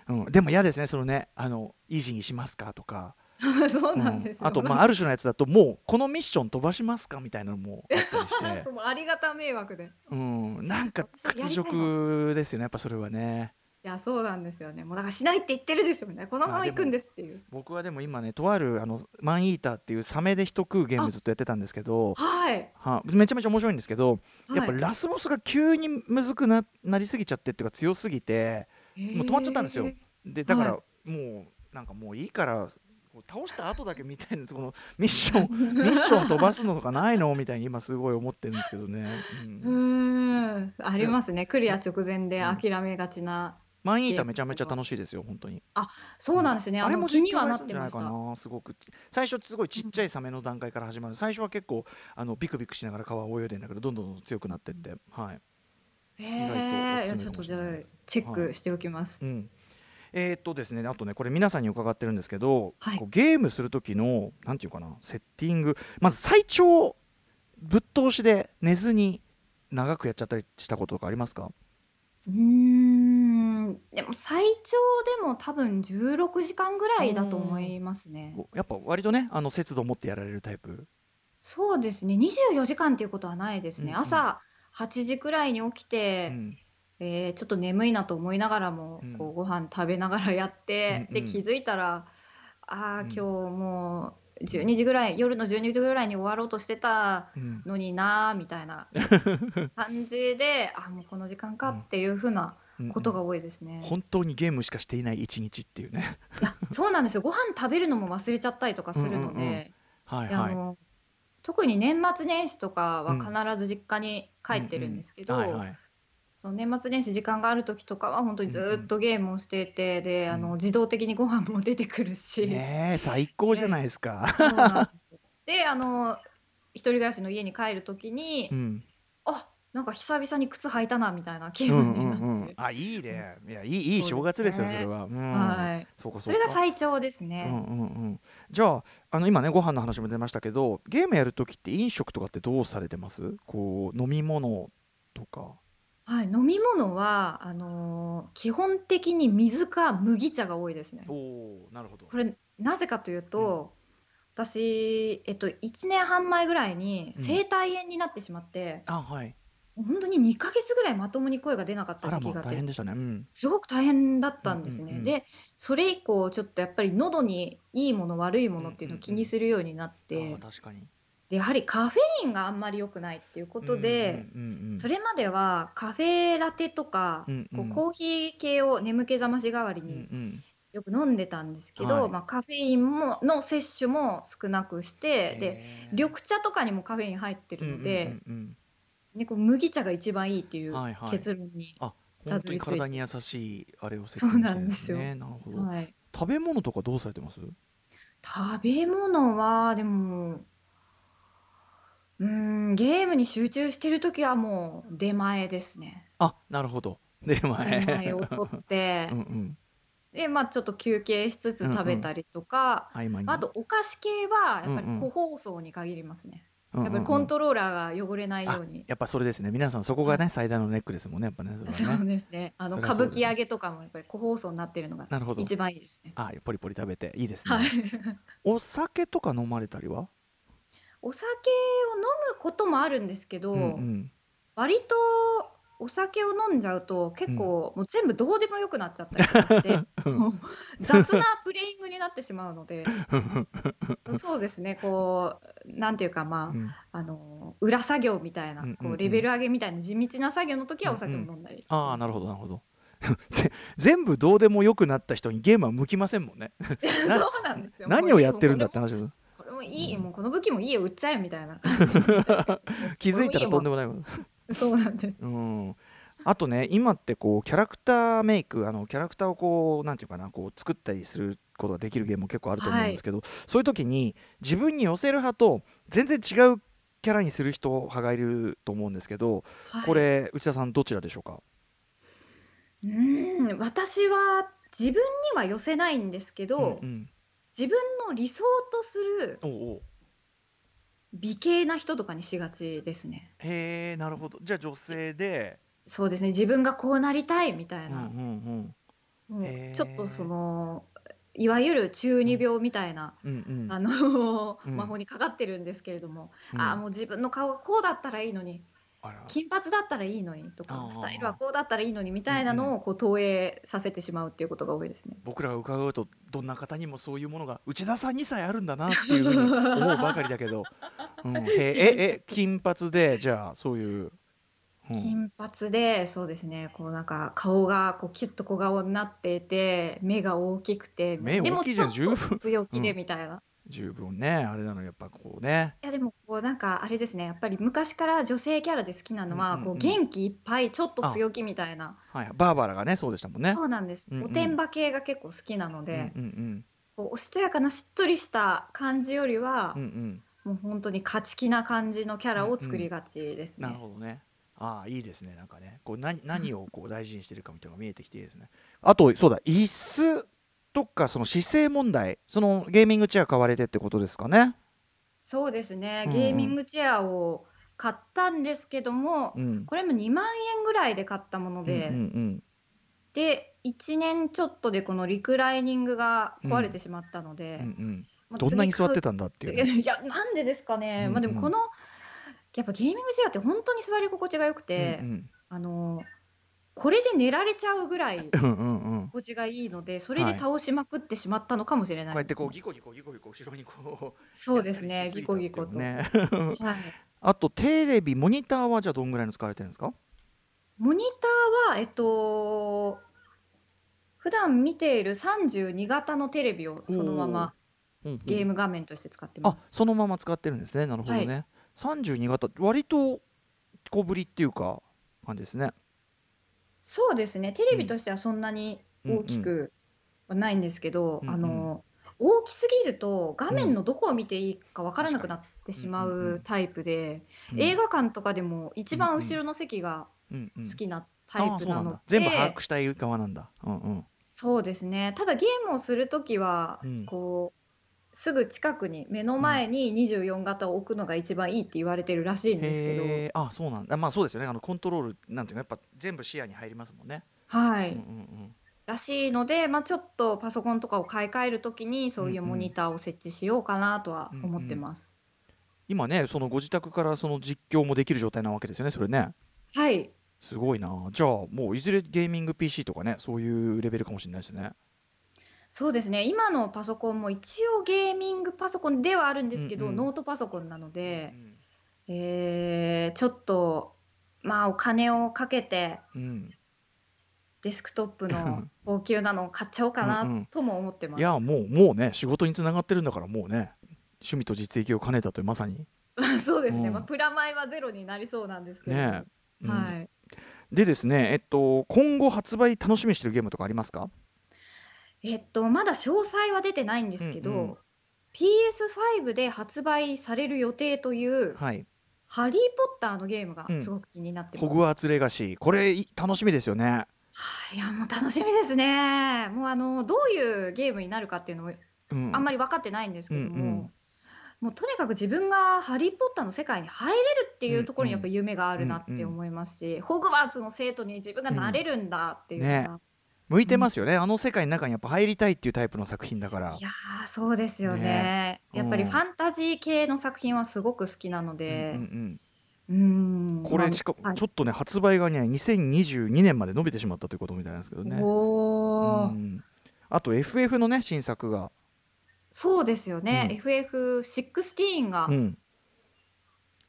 うん、でも嫌ですねそのねあのイージーにしますかとか。そうなんですよ、うん、あと、まあ、ある種のやつだともうこのミッション飛ばしますかみたいなのもあったりして。ありがた迷惑で。うん。なんか屈辱ですよねやっぱそれはねいやそうなんですよね。もうだからしないって言ってるでしょみたいな。このまま行くんですっていう。僕はでも今ねとあるあのマンイーターっていうサメで人食うゲームずっとやってたんですけどはい。はめちゃめちゃ面白いんですけど、やっぱラスボスが急にむずくななりすぎちゃってっていうか強すぎてもう止まっちゃったんですよ。でだから、もうなんかもういいから倒した後だけみたいなこのミッション ミッション飛ばすのとかないのみたいに今すごい思ってるんですけどね。うん、ん。ありますね。クリア直前で諦めがちな。マンイーターめちゃめちゃ楽しいですよ本当に。あそうなんですね。あれも気にはなってました。すごく最初すごいちっちゃいサメの段階から始まる。最初は結構あのビクビクしながら川を泳いでんだけどどんどん強くなってってはい。へえー、ちょっとじゃあチェックしておきます。はい、うんえー、っとですね、あとね、これ皆さんに伺ってるんですけど、はい、こうゲームする時の、なんていうかな、セッティング、まず最長、ぶっ通しで寝ずに長くやっちゃったりしたこととかありますか？うんでも最長でも多分16時間ぐらいだと思いますね。やっぱ割とね、あの節度を持ってやられるタイプ？そうですね、24時間っていうことはないですね。うんうん、朝8時くらいに起きて、うん。えー、ちょっと眠いなと思いながらも、うん、こうご飯食べながらやって、うんうん、で気づいたらああ今日もう12時ぐらい夜の12時ぐらいに終わろうとしてたのになーみたいな感じで、あもうこの時間かっていうふうなことが多いですね、うんうん、本当にゲームしかしていない一日っていうね。いやそうなんですよ。ご飯食べるのも忘れちゃったりとかするので、はいはい、あの特に年末年始とかは必ず実家に帰ってるんですけど、年末年始時間がある時とかは本当にずっとゲームをしてて、であの自動的にご飯も出てくるし、ねえ最高じゃないですか。ですであの一人暮らしの家に帰る時に、うん、あなんか久々に靴履いたなみたいな気分になって、うんうんうん、あいいね。いやいいいい正月ですよそれは、うん、はい。そうかそれが最長ですね、うんうんうん、じゃああの今ねご飯の話も出ましたけどゲームやる時って飲食とかってどうされてます？こう飲み物とか。はい、飲み物は、あの、基本的に水か麦茶が多いですね。おお、なるほど。これ、なぜかといううん。と、私、えっと、1年半前ぐらいに声帯炎になってしまって、あ、はい。もうほんとに2ヶ月ぐらいまともに声が出なかった時期があっ大変て、でしたね。うん。すごく大変だったんですね。うんで、それ以降ちょっとやっぱり喉にいいもの悪いものっていうのを気にするようになっあて確かに。でやはりカフェインがあんまり良くないっていうことで、それまではカフェラテとか、うんうん、こうコーヒー系を眠気覚まし代わりによく飲んでたんですけど、はい、まあ、カフェインもの摂取も少なくしてで緑茶とかにもカフェイン入ってるので、ね、こう麦茶が一番いいっていう結論にたどり着いて、はいはい、体に優しいあれを、ね、そうなんですよ、なるほど、はい、食べ物とかどうされてます？食べ物はでもうん、ゲームに集中してる時はもう出前ですね。あ、なるほど。出出前を取っうて、んうん。で、ま、ちょっと休憩しつつ食べたりとか、合間あとお菓子系はやっぱり個包装に限りますね。やっぱりコントローラーが汚れないように。やっぱそれですね。皆さんそこがね、最大のネックですもんね、やっぱね、そそうですね。あの歌舞伎揚げとかもやっぱり個包装になってるのが一番いいですね。あ、ポリポリ食べていいですはい。お酒とか飲まれたりは？お酒を飲むこともあるんですけど、うんうん。割とお酒を飲んじゃうと結構もう全部どうでもよくなっちゃったりとかして、雑なプレイングになってしまうので、そうですね、こう、なんていうか、まうん。あ、あの、裏作業みたいな、こうレベル上げみたいな地道な作業の時はお酒を飲んだりああ、なるほどなるほど。全部どうでもよくなった人にゲームは向きませんもんね。そうなんですよ。何をやってるんだって話です。もいい、もうこの武器もいいよ売っちゃえみたいな気づいたらとんでもないもん そうなんです。うん。あとね今ってこうキャラクターメイクあのキャラクターをこうなんていうかなこう作ったりすることができるゲームも結構あると思うんですけど、そういう時に自分に寄せる派と全然違うキャラにする人派がいると思うんですけど、はい。これ内田さんどちらでしょうか？うーん私は自分には寄せないんですけど、うんうん。自分の理想とするおうおう美形な人とかにしがちですね。へえなるほど。じゃあ女性で。そうですね。自分がこうなりたいみたいな、うんうんうん。もうへー。ちょっとそのいわゆる中二病みたいな、うんうんあの、うん。魔法にかかってるんですけれども、うん。ああもう自分の顔がこうだったらいいのに金髪だったらいいのにとかスタイルはこうだったらいいのにみたいなのをこう投影させてしまうっていうことが多いですね。僕らが伺うとどんな方にもそういうものが内田さんにさえあるんだなっていうふうに思うばかりだけど、うん、へえええ金髪でじゃあそういう、うん。金髪でそうですね。こうなんか顔がこうキュッと小顔になっていて目が大きくて目でも大きいじゃんちょっと十分強気でうん。みたいな、十分ねあれなのやっぱこうね。いやでもこうなんかあれですねやっぱり昔から女性キャラで好きなのは、うんうんうん。こう元気いっぱいちょっと強気みたいな、はい、バーバラがねそうでしたもんね。そうなんです、うんうん。おてんば系が結構好きなので、うんうん。こうおしとやかなしっとりした感じよりはうんう、ん。うんもう本当に勝ち気な感じのキャラを作りがちですね。なるほどね。ああいいですねなんかね。こう何何をこう大事にしてるかみたいなのが見えてきていいですね。あとそうだ椅子とかその姿勢問題そのゲーミングチェア買われてってことですかね？そうですね、うんうん。ゲーミングチェアを買ったんですけども、うん。これも2万円ぐらいで買ったもので、うんうんで1年ちょっとでこのリクライニングが壊れてしまったので、うんうん。うんまあどんなに座って次たんだっていうね。いやなんでですかね、まあでうんうんもこのやっぱゲーミングチェアって本当に座り心地が良くて、うん。あのこれで寝られちゃうぐらい うんうんうん。うん。心地がいいのでそれで倒しまくってしまったのかもしれこうないですね、やってこうギコギコギコギコ後ろにこうそうですねギコギコと。はい、あとテレビモニターはじゃあどんぐらいの使われてるんですか？モニターはえっと普段見ている32型のテレビをそのままうんうん。ゲーム画面として使ってあます。そのまま使ってるんですね。なるほどね、32型割と小ぶりっていうか感じですねそうですね。テレビとしてはそんなに大きうん。くはないんですけど、うんうん。あの大きすぎると画面のどこを見ていいか分からなくなってしまうんうんうん。うタイプで、うん。映画館とかでも一番後ろの席がうんうん。好きなタイプなあーそうなんので、だ。全部把握したい側なんだ。うんうん。そうですね。ただゲームをするときは、うん。こうすぐ近くに目の前に24型を置くのが一番いいって言われてるらしいんですけど、へえあそうなんだ。まあそうですよね。あのコントロールなんていうのやっぱ全部視野に入りますもんね、はい、うんうんらしいので、まあ、ちょっとパソコンとかを買い替えるときにそういうモニターを設置しようかなとは思ってます。今ねそのご自宅からその実況もできる状態なわけですよねそれね。はい。すごいな。じゃあもういずれゲーミング PC とかねそういうレベルかもしれないですねそうですね。今のパソコンも一応ゲーミングパソコンではあるんですけど、うんうん。ノートパソコンなのでう、んえーちょっとまあお金をかけてうん。デスクトップの 高級なのを買っちゃおうかうんうん。なとも思ってます。いやもうもうね仕事につながってるんだからもうね趣味と実益を兼ねたというまさに。そうですね、うん。まあ、プラマイはゼロになりそうなんですけど、ねうん。はい、でですねえっと今後発売楽しみにしてるゲームとかありますか？えっとまだ詳細は出てないんですけど、うんうん。PS5 で発売される予定というはい「ハリー・ポッター」のゲームがうん。すごく気になってます。ホグワーツレガシー。これい楽しみですよね。はいいやもう楽しみですね。もうあのどういうゲームになるかっていうのもうん。あんまり分かってないんですけども、うんうん。もうとにかく自分が「ハリー・ポッター」の世界に入れるっていうところにやっぱ夢があるなって思いますし、ホグワーツの生徒に自分がなれるんだっていうのが、ね向いてますよね、あの世界の中にやっぱ入りたいっていうタイプの作品だから。いやーそうですよね。ね。やっぱりうん。ファンタジー系の作品はすごく好きなのうんでうんうーん。うん。こまあれしかはい。ちょっとね発売がね2022年まで伸びてしまったということみたいなんですけどね。おー。うん。あと FF のね新作が、そうですよね、うん。FF16 が。うん、こ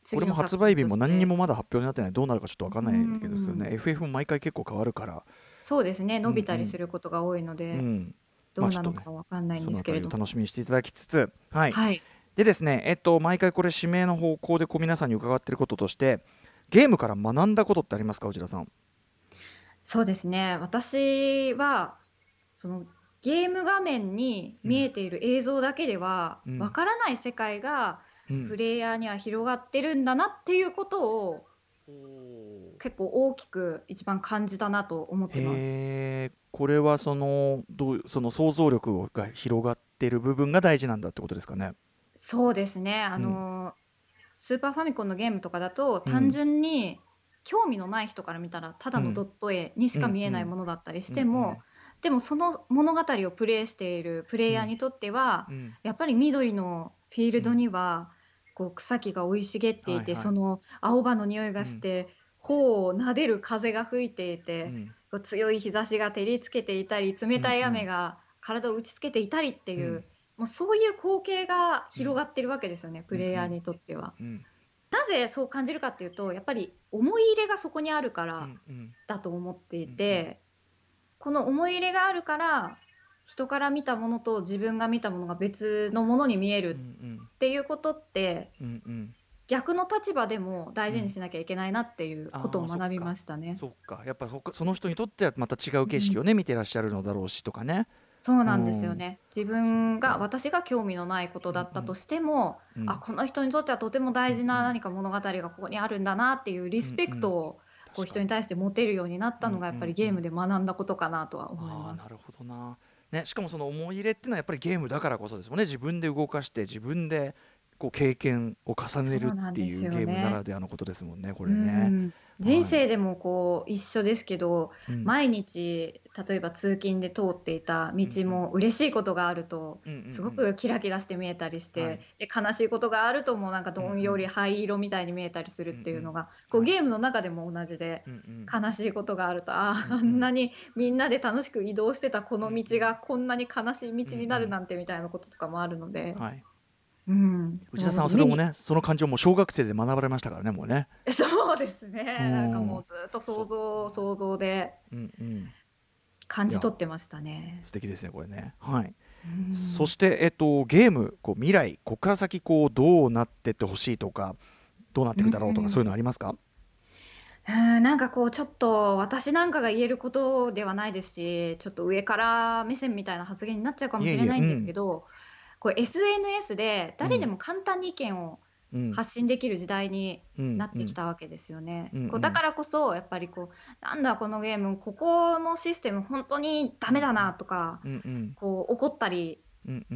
次れも発売日も何にもまだ発表になってない。どうなるかちょっとわかんないけどですよね。うん。FF も毎回結構変わるから、そうですね。伸びたりすることが多いので、うん、どうなのまあちょっとかわかんないんそのあたりをですけれども、楽しみにしていただきつつ、はい。はい。でですね、えっと、毎回これ指名の方向でこう皆さんに伺っていることとしてゲームから学んだことってありますか？内田さん。そうですね。私は、そのゲーム画面に見えている映像だけでは、うん。わからない世界がうん。プレイヤーには広がってるんだなっていうことを結構大きく一番感じたなと思ってます。へえ、これはそのどうその想像力が広がってる部分が大事なんだってことですかね。そうですね。あの、スーパーファミコンのゲームとかだと単純に興味のない人から見たらただのドット絵にしか見えないものだったりしても、でもその物語をプレイしているプレイヤーにとっては、うん。うん。やっぱり緑のフィールドには、こう草木が生い茂っていて、はいはい。その青葉の匂いがして、頬を撫でる風が吹いていて、うん。こう強い日差しが照りつけていたり冷たい雨が体を打ちつけていたりっていう、うん。もうそういう光景が広がってるわけですよね、プレイヤーにとっては。うん。なぜそう感じるかっていうとやっぱり思い入れがそこにあるからうんうん。だと思っていて、この思い入れがあるから人から見たものと自分が見たものが別のものに見えうんうるん。っていうことってうんうん。逆の立場でも大事にしなきゃいけないなっていうことを学びましたね。そっか。やっぱそその人にとってはまた違う景色をね、見てらっしゃるのだろうしとかね。そうなんですよね。自分が私が興味のないことだったとしても、うんあこの人にとってはとても大事な何か物語がここにあるんだなっていうリスペクトをこう人に対して持てるようになったのがやっぱりゲームで学んだことかなとは思います。なるほどな、ね、しかもその思い入れっていうのはやっぱりゲームだからこそですもんね。自分で動かして自分でこう経験を重ねるっていうゲームならではのことですもんねこれうね。ん人生でもこう一緒ですけど、うん。毎日例えば通勤で通っていた道も嬉しいことがあるとすごくキラキラして見えたりして、はい。で悲しいことがあるともうなんかどんより灰色みたいに見えたりするっていうのが、こうゲームの中でも同じで。悲しいことがあるとああんなにみんなで楽しく移動してたこの道がこんなに悲しい道になるなんてみたいなこととかもあるので、はい、うん、内田さんはそれもねその感情も小学生で学ばれましたからねもうね。そうですね。うん。なんかもうずっと想像想像でうんうん、感じ取ってましたね。素敵ですねこれね。はい。うん。そして、えっと、ゲームこう未来ここから先こうどうなってってほしいとかどうなっていくだろうとか、うん。そういうのありますか？うん。なんかこうちょっと私なんかが言えることではないですしちょっと上から目線みたいな発言になっちゃうかもしれないんですけどこう SNS で誰でも簡単に意見をうん。発信できる時代にうん。なってきたわけですよね。うん。うん。こうだからこそやっぱりこうなんだこのゲームここのシステム本当にダメだなとかうんうん。こう怒ったり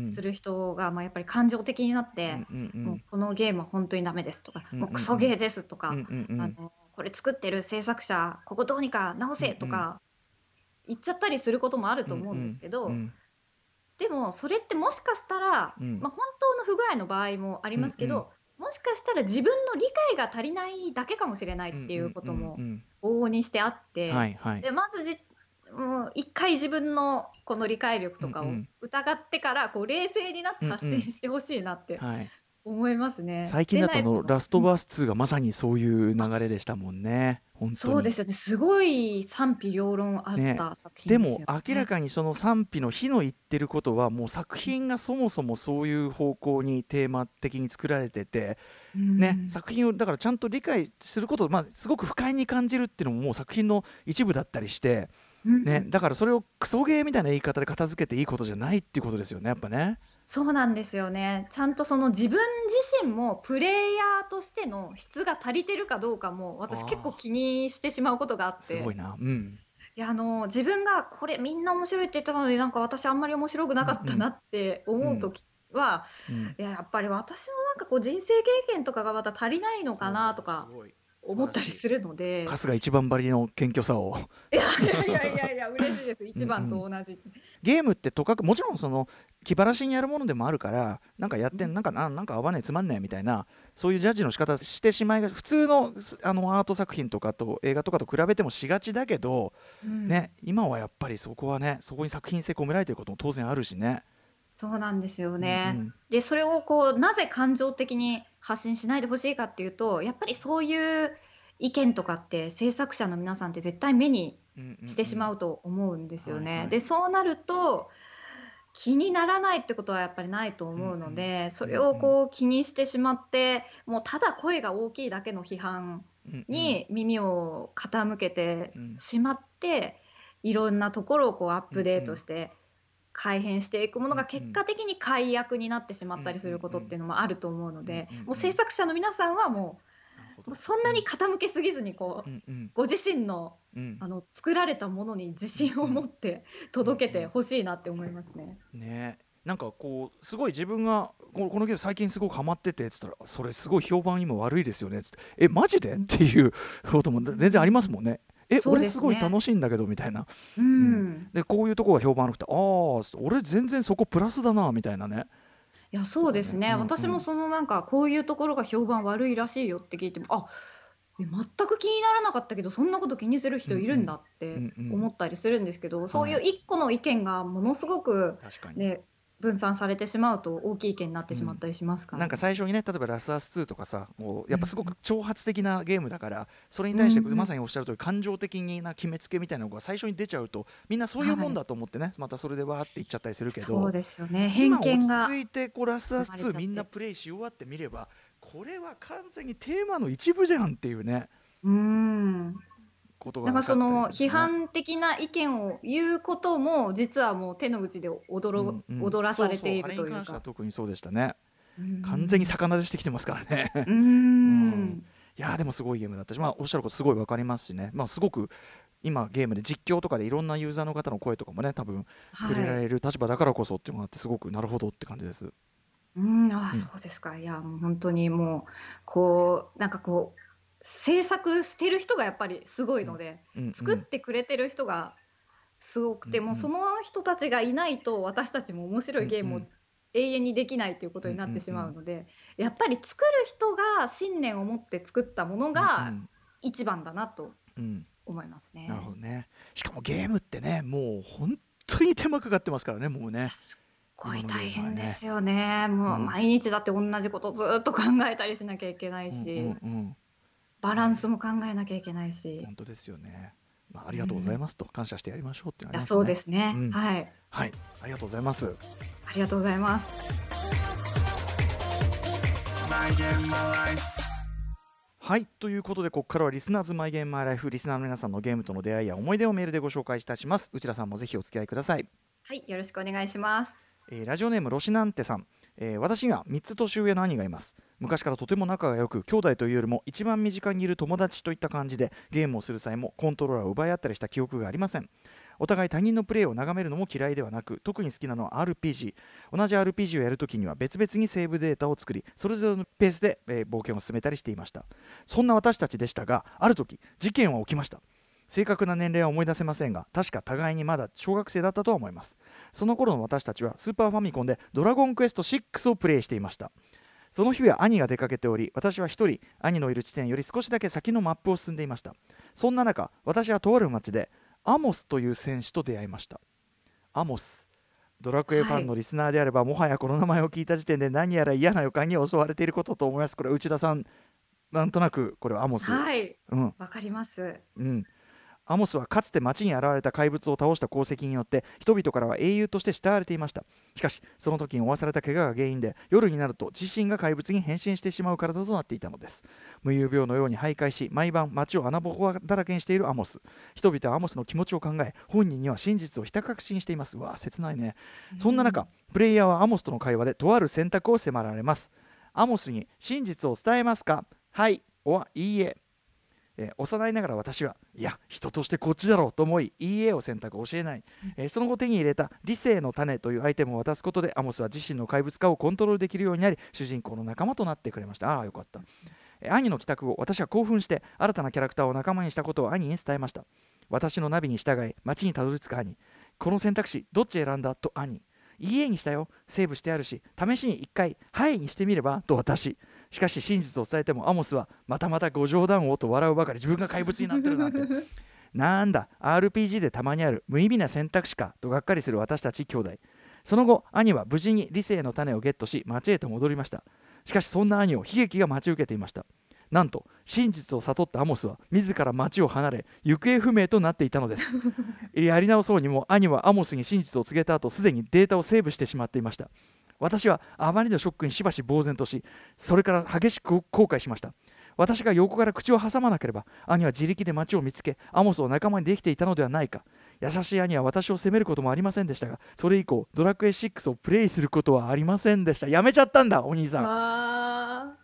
する人がまあやっぱり感情的になって、うんうんうん。もうこのゲームは本当にダメですとか、うんうんもうクソゲーですとか、うんうんうん。あのこれ作ってる制作者ここどうにか直せとか言っちゃったりすることもあると思うんですけど、うんでもそれってもしかしたら、うん。まあ、本当の不具合の場合もありますけど、うんうん。もしかしたら自分の理解が足りないだけかもしれないっていうことも往々にしてあって、うんはいはいでまずじもう一回自分のこの理解力とかを疑ってからこう冷静になって発信してほしいなってはい思いますね。最近だとあのラストバース2がまさにそういう流れでしたもんね。本当に。そうですよね。すごい賛否両論あねった作品でね。明らかにその賛否の火の言ってることはもう作品がそもそもそういう方向にテーマ的に作られてて、うん。ね、作品をだからちゃんと理解すること、まあ、すごく不快に感じるっていうのももう作品の一部だったりして、うんね、だからそれをクソゲーみたいな言い方で片付けていいことじゃないっていうことですよねやっぱね。そうなんですよね。ちゃんとその自分自身もプレイヤーとしての質が足りてるかどうかも私結構気にしてしまうことがあって。すごいな。うん。いやあの自分がこれみんな面白いって言ってたのになんか私あんまり面白くなかったなって思う時は、うんいややっぱり私のなんかこう人生経験とかがまた足りないのかなとかすごい思ったりするので。春日一番張りの謙虚さを。いやいやいやいや嬉しいです。一番と同じ、ゲームってとかくもちろんその気晴らしにやるものでもあるからなんかやってんなんかななんか合わねえつまんねえみたいなそういうジャッジの仕方してしまいが普通のすあのアート作品とかと映画とかと比べてもしがちだけど、うん。ね今はやっぱりそこはねそこに作品性込められてることも当然あるしね。そうなんですよね、うんでそれをこうなぜ感情的に発信しないでほしいかっていうとやっぱりそういう意見とかって制作者の皆さんって絶対目にうんうんしてしまうと思うんですよね。はい。はいでそうなると気にならないってことはやっぱりないと思うので、うんそれをこう気にしてしまってもうただ声が大きいだけの批判に耳を傾けてしまって、いろんなところをこうアップデートして改変していくものが結果的に解約になってしまったりすることっていうのもあると思うので、もう制作者の皆さんはもうもうそんなに傾けすぎずにこう、ご自身の,、あの作られたものに自信を持って届けてほしいなって思いますね。ね。なんかこうすごい自分がこのゲーム最近すごくハマっててっつったらそれすごい評判今悪いですよねっつって。えマジで？っていうことも全然ありますもんね。え、ね、俺すごい楽しいんだけどみたいな、うん、うん、でこういうとこが評判悪くてああ俺全然そこプラスだなみたいなね。いやそうですね、うんうん、私もそのなんかこういうところが評判悪いらしいよって聞いてもあ全く気にならなかったけどそんなこと気にする人いるんだって思ったりするんですけど、そういう一個の意見がものすごく、ね、分散されてしまうと大きい意見になってしまったりしますから、なんか最初にね例えばラスアス2とかさもうやっぱすごく挑発的なゲームだから、それに対してまさにおっしゃる通り感情的な決めつけみたいなのが最初に出ちゃうとみんなそういうもんだと思ってね、はい、またそれでわーって言っちゃったりするけどそうですよね。偏見が落ち着いてこうラスアス2みんなプレイし終わってみればこれは完全にテーマの一部じゃんっていうね。うんことがだからその批判的な意見を言うことも実はもう手の内で踊ろ、うんうん、踊らされているというか。特にそうでしたね、完全に魚でしてきてますからね。うん、いやでもすごいゲームだったし、まあ、おっしゃることすごい分かりますしね、まあ、すごく今ゲームで実況とかでいろんなユーザーの方の声とかもね多分触れられる立場だからこそっていうのがあってすごくなるほどって感じです。うん、ああ、そうですか。いや、もう本当にもう、こう、なんかこう、制作してる人がやっぱりすごいので、うんうん、作ってくれてる人がすごくて、うんうん、もうその人たちがいないと私たちも面白いゲームを永遠にできないということになってしまうので、やっぱり作る人が信念を持って作ったものが一番だなと思いますね。なるほどね。しかもゲームってねもう本当に手間かかってますからねもうね。すっごい大変ですよね。もう毎日だって同じことずっと考えたりしなきゃいけないし。うんうんうんバランスも考えなきゃいけないし。本当ですよね。まあ、ありがとうございますと、感謝してやりましょうっていう、ね、そうですね、うん、はい。はい、ありがとうございます。ありがとうございます。はい、ということで、ここからはリスナーズマイゲームマイライフ、リスナーの皆さんのゲームとの出会いや思い出をメールでご紹介いたします。内田さんもぜひお付き合いください。はい、よろしくお願いします。えー、ラジオネームロシナンテさん、えー、私には3つ年上の兄がいます。昔からとても仲が良く兄弟というよりも一番身近にいる友達といった感じでゲームをする際もコントローラーを奪い合ったりした記憶がありません。お互い他人のプレーを眺めるのも嫌いではなく特に好きなのは RPG 同じ RPG をやるときには別々にセーブデータを作りそれぞれのペースで、えー、冒険を進めたりしていました。そんな私たちでしたがある時事件は起きました。正確な年齢は思い出せませんが確か互いにまだ小学生だったとは思います。その頃の私たちはスーパーファミコンでドラゴンクエスト6をプレイしていました。その日は兄が出かけており私は1人兄のいる地点より少しだけ先のマップを進んでいました。そんな中私はとある町でアモスという選手と出会いました。アモス。ドラクエファンのリスナーであれば、はい、もはやこの名前を聞いた時点で何やら嫌な予感に襲われていることと思います。これ内田さん。なんとなくこれはアモス。はい。わ、うん、かります。うんアモスはかつて町に現れた怪物を倒した功績によって人々からは英雄として慕われていましたしかしその時に負わされた怪我が原因で夜になると自身が怪物に変身してしまう体となっていたのです。無遊病のように徘徊し毎晩町を穴ぼこだらけにしているアモス。人々はアモスの気持ちを考え本人には真実をひた隠しにしています。うわ切ないね。そんな中プレイヤーはアモスとの会話でとある選択を迫られますアモスに真実を伝えますかはいおはいいええー、幼いながら私はいや人としてこっちだろうと思い EA を選択教えない、えー、その後手に入れた理性の種というアイテムを渡すことでアモスは自身の怪物化をコントロールできるようになり主人公の仲間となってくれました。ああよかった、えー、兄の帰宅後私は興奮して新たなキャラクターを仲間にしたことを兄に伝えました。私のナビに従い街にたどり着く兄。この選択肢どっち選んだと兄。家にしたよ。セーブしてあるし試しに1回「はい」にしてみればと私しかし真実を伝えてもアモスはまたまたご冗談をと笑うばかり自分が怪物になってるなんて。なんだ RPG でたまにある無意味な選択肢かとがっかりする私たち兄弟。その後兄は無事に理性の種をゲットし町へと戻りました。しかしそんな兄を悲劇が待ち受けていました。なんと真実を悟ったアモスは自ら町を離れ行方不明となっていたのです。やり直そうにも兄はアモスに真実を告げた後すでにデータをセーブしてしまっていました私はあまりのショックにしばし呆然としそれから激しく後悔しました。私が横から口を挟まなければ兄は自力で町を見つけアモスを仲間にできていたのではないか。優しい兄は私を責めることもありませんでしたがそれ以降ドラクエ6をプレイすることはありませんでした。やめちゃったんだお兄さん。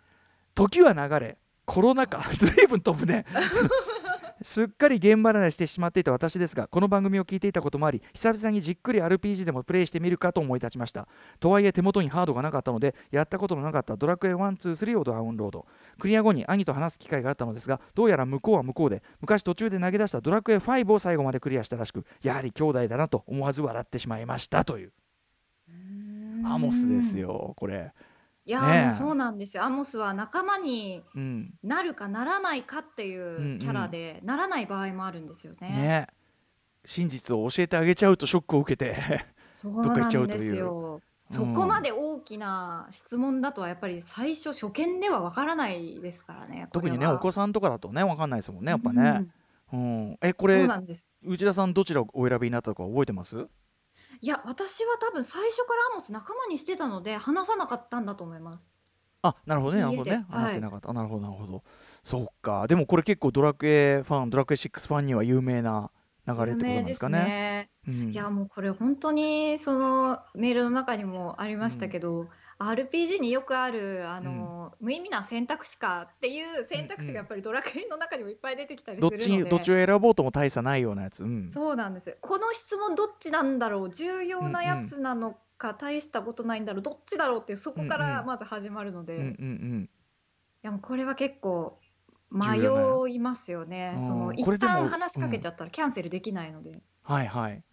時は流れコロナ禍ずいぶん飛ぶねすっかり現場離れしてしまっていた私ですがこの番組を聞いていたこともあり久々にじっくり RPG でもプレイしてみるかと思い立ちました。とはいえ手元にハードがなかったのでやったことのなかったドラクエ123をダウンロード。クリア後に兄と話す機会があったのですがどうやら向こうは向こうで昔途中で投げ出したドラクエ5を最後までクリアしたらしくやはり兄弟だなと思わず笑ってしまいましたという。アモスですよこれいやねもうそうなんですよ。アモスは仲間になるかならないかっていうキャラで、ならない場合もあるんですよね。ね真実を教えてあげちゃうとショックを受けて そうなんですよ。そこまで大きな質問だとはやっぱり最初初見ではわからないですからね。特にねお子さんとかだとねわかんないですもんねやっぱね。うん、うん、えこれ内田さんどちらをお選びになったか覚えてます？いや、私は多分最初からアモス仲間にしてたので、話さなかったんだと思います。あ、なるほどね、なるほどね。話してなかった。なるほど、なるほど。そうか。でもこれ結構ドラクエファン、ドラクエ6ファンには有名な流れってことなんですかね。うん、いや、もうこれ本当にそのメールの中にもありましたけど、うん RPG によくあるあの、無意味な選択肢かっていう選択肢がやっぱりドラクエの中にもいっぱい出てきたりすどっるちのにどっちを選ぼうとも大差ないようなやつ。うん。そうなんです。この質問どっちなんだろう？重要なやつなのか大したことないんだろう？どっちだろうっていうそこからまず始まるのうんで、いやもうこれは結構迷いますよね。その一旦話しかけちゃったらキャンセルできないので。はいはい。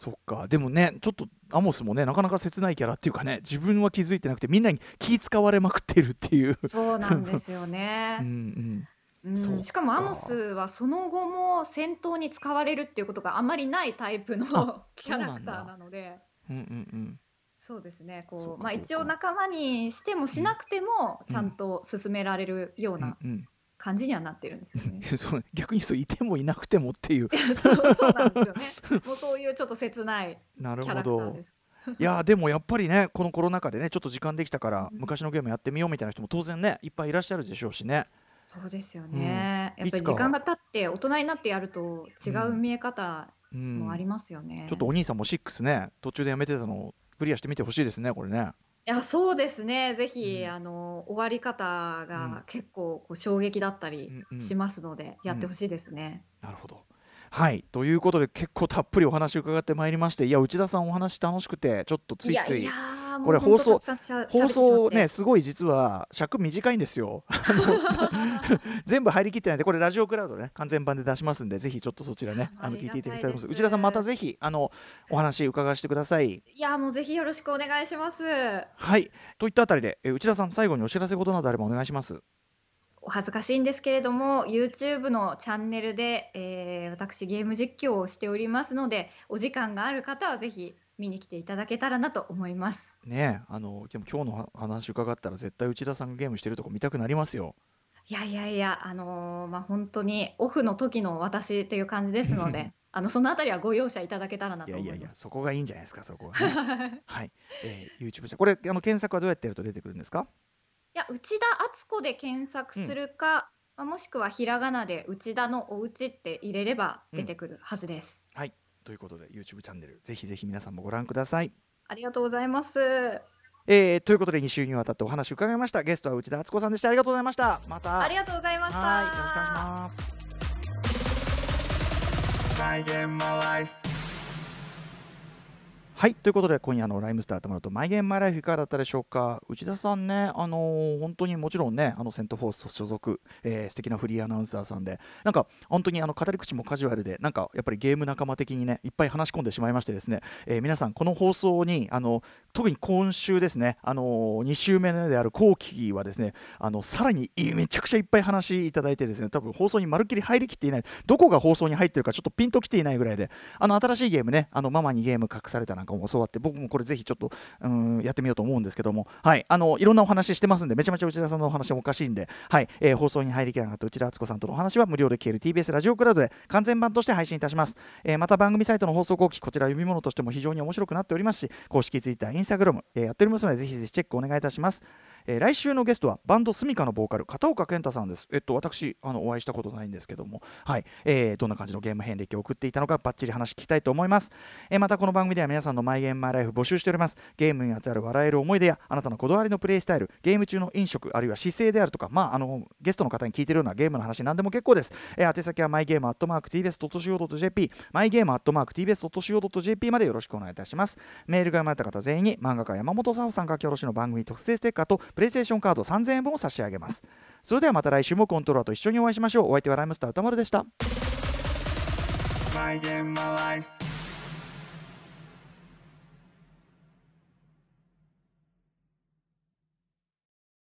そっか、でもね、ちょっとアモスもね、なかなか切ないキャラっていうかね、自分は気づいてなくて、みんなに気使われまくってるっていう。そうなんですよね。うんうん、うん、しかもアモスはその後も戦闘に使われるっていうことがあまりないタイプのキャラクターなので。うんうんうんそうですねこうまあ、一応仲間にしてもしなくてもちゃんと進められるような感じにはなってるんですよね。そう逆に言うといてもいなくてもっていうそう そうなんですよね。もうそういうちょっと切ないキャラクターです。いやでもやっぱりねこのコロナ禍でねちょっと時間できたから、うん、昔のゲームやってみようみたいな人も当然ねいっぱいいらっしゃるでしょうしね。そうですよね、うん、やっぱり時間が経って大人になってやると違う見え方もありますよね、うん、ちょっとお兄さんも6ね途中でやめてたのをクリアしてみてほしいですねこれね。いや、そうですね。ぜひ、うん。あの、終わり方が結構こう衝撃だったりしますので、やってほしいですね。なるほど。はい、ということで結構たっぷりお話伺ってまいりましていや内田さんお話楽しくてちょっとついついこれ放送放送ねすごい実は尺短いんですよ。全部入りきってないんでこれラジオクラウドね完全版で出しますんでぜひちょっとそちらねあの聞いていただきたいと思います。内田さんまたぜひあのお話伺わせてください。いやもうぜひよろしくお願いします。はい。といったあたりでえ内田さん最後にお知らせことなどあればお願いします。お恥ずかしいんですけれども YouTube のチャンネルで、えー、私ゲーム実況をしておりますのでお時間がある方はぜひ見に来ていただけたらなと思いますねあのでも今日の話伺ったら絶対内田さんがゲームしてるとこ見たくなりますよいやいやいやあのー、まあ本当にオフの時の私っていう感じですので あのそのあたりはご容赦いただけたらなと思います。いやいやいや、そこがいいんじゃないですか、そこは、ね。はい、えー、YouTube これあの検索はどうやってやると出てくるんですか？いや、内田敦子で検索するか、まあ、もしくはひらがなで内田のおうちって入れれば出てくるはずです。はい。ということで YouTube チャンネルぜひぜひ皆さんもご覧ください。ありがとうございます。えー、ということで2週にわたってお話伺いました。ゲストは内田敦子さんでした。ありがとうございました。また。ありがとうございました。よろしくお願いしますはいということで今夜のライムスターたまるとマイゲームマイライフいかがだったでしょうか？内田さんねあのー、本当にもちろんねあのセントフォース所属、えー、素敵なフリーアナウンサーさんでなんか本当にあの語り口もカジュアルでなんかやっぱりゲーム仲間的にねいっぱい話し込んでしまいましてですね、えー、皆さんこの放送にあの特に今週ですねあのー、2週目である後期はですねあのさらにめちゃくちゃいっぱい話いただいてですね多分放送にまるっきり入りきっていないどこが放送に入ってるかちょっとピンときていないぐらいであの新しいゲームねあのママにゲーム隠されたなんかかも教わって僕もこれぜひちょっとうんやってみようと思うんですけども、はい、あのいろんなお話してますんで、めちゃめちゃ内田さんのお話もおかしいんで、はいえー、放送に入りきらなかった内田敦子さんとのお話は無料で消える TBS ラジオクラウドで完全版として配信いたします。えー、また番組サイトの放送後期、こちら読み物としても非常に面白くなっておりますし、公式 Twitter、Instagram、え、やっておりますので、ぜひぜひチェックお願いいたします。えー、来週のゲストはバンドスミカのボーカル片岡健太さんです。えっと私あのお会いしたことないんですけども、はい、えー、どんな感じのゲーム遍歴を送っていたのかバッチリ話聞きたいと思います。えー、またこの番組では皆さんのマイゲームマイライフ募集しております。ゲームにまつわる笑える思い出やあなたのこだわりのプレイスタイル、ゲーム中の飲食あるいは姿勢であるとか、まああのゲストの方に聞いてるようなゲームの話何でも結構です。えー、宛先はマイゲームアットマーク TBS.CO.JP、マイゲームアットマーク TBS.CO.JP までよろしくお願いいたします。メールが読まれた方全員に漫画家山本沙穂さん書き下ろしの番組特製ステッカーとプレイステーションカード3000円分を差し上げます。それではまた来週もコントローラーと一緒にお会いしましょう。お相手はライムスター歌丸でした。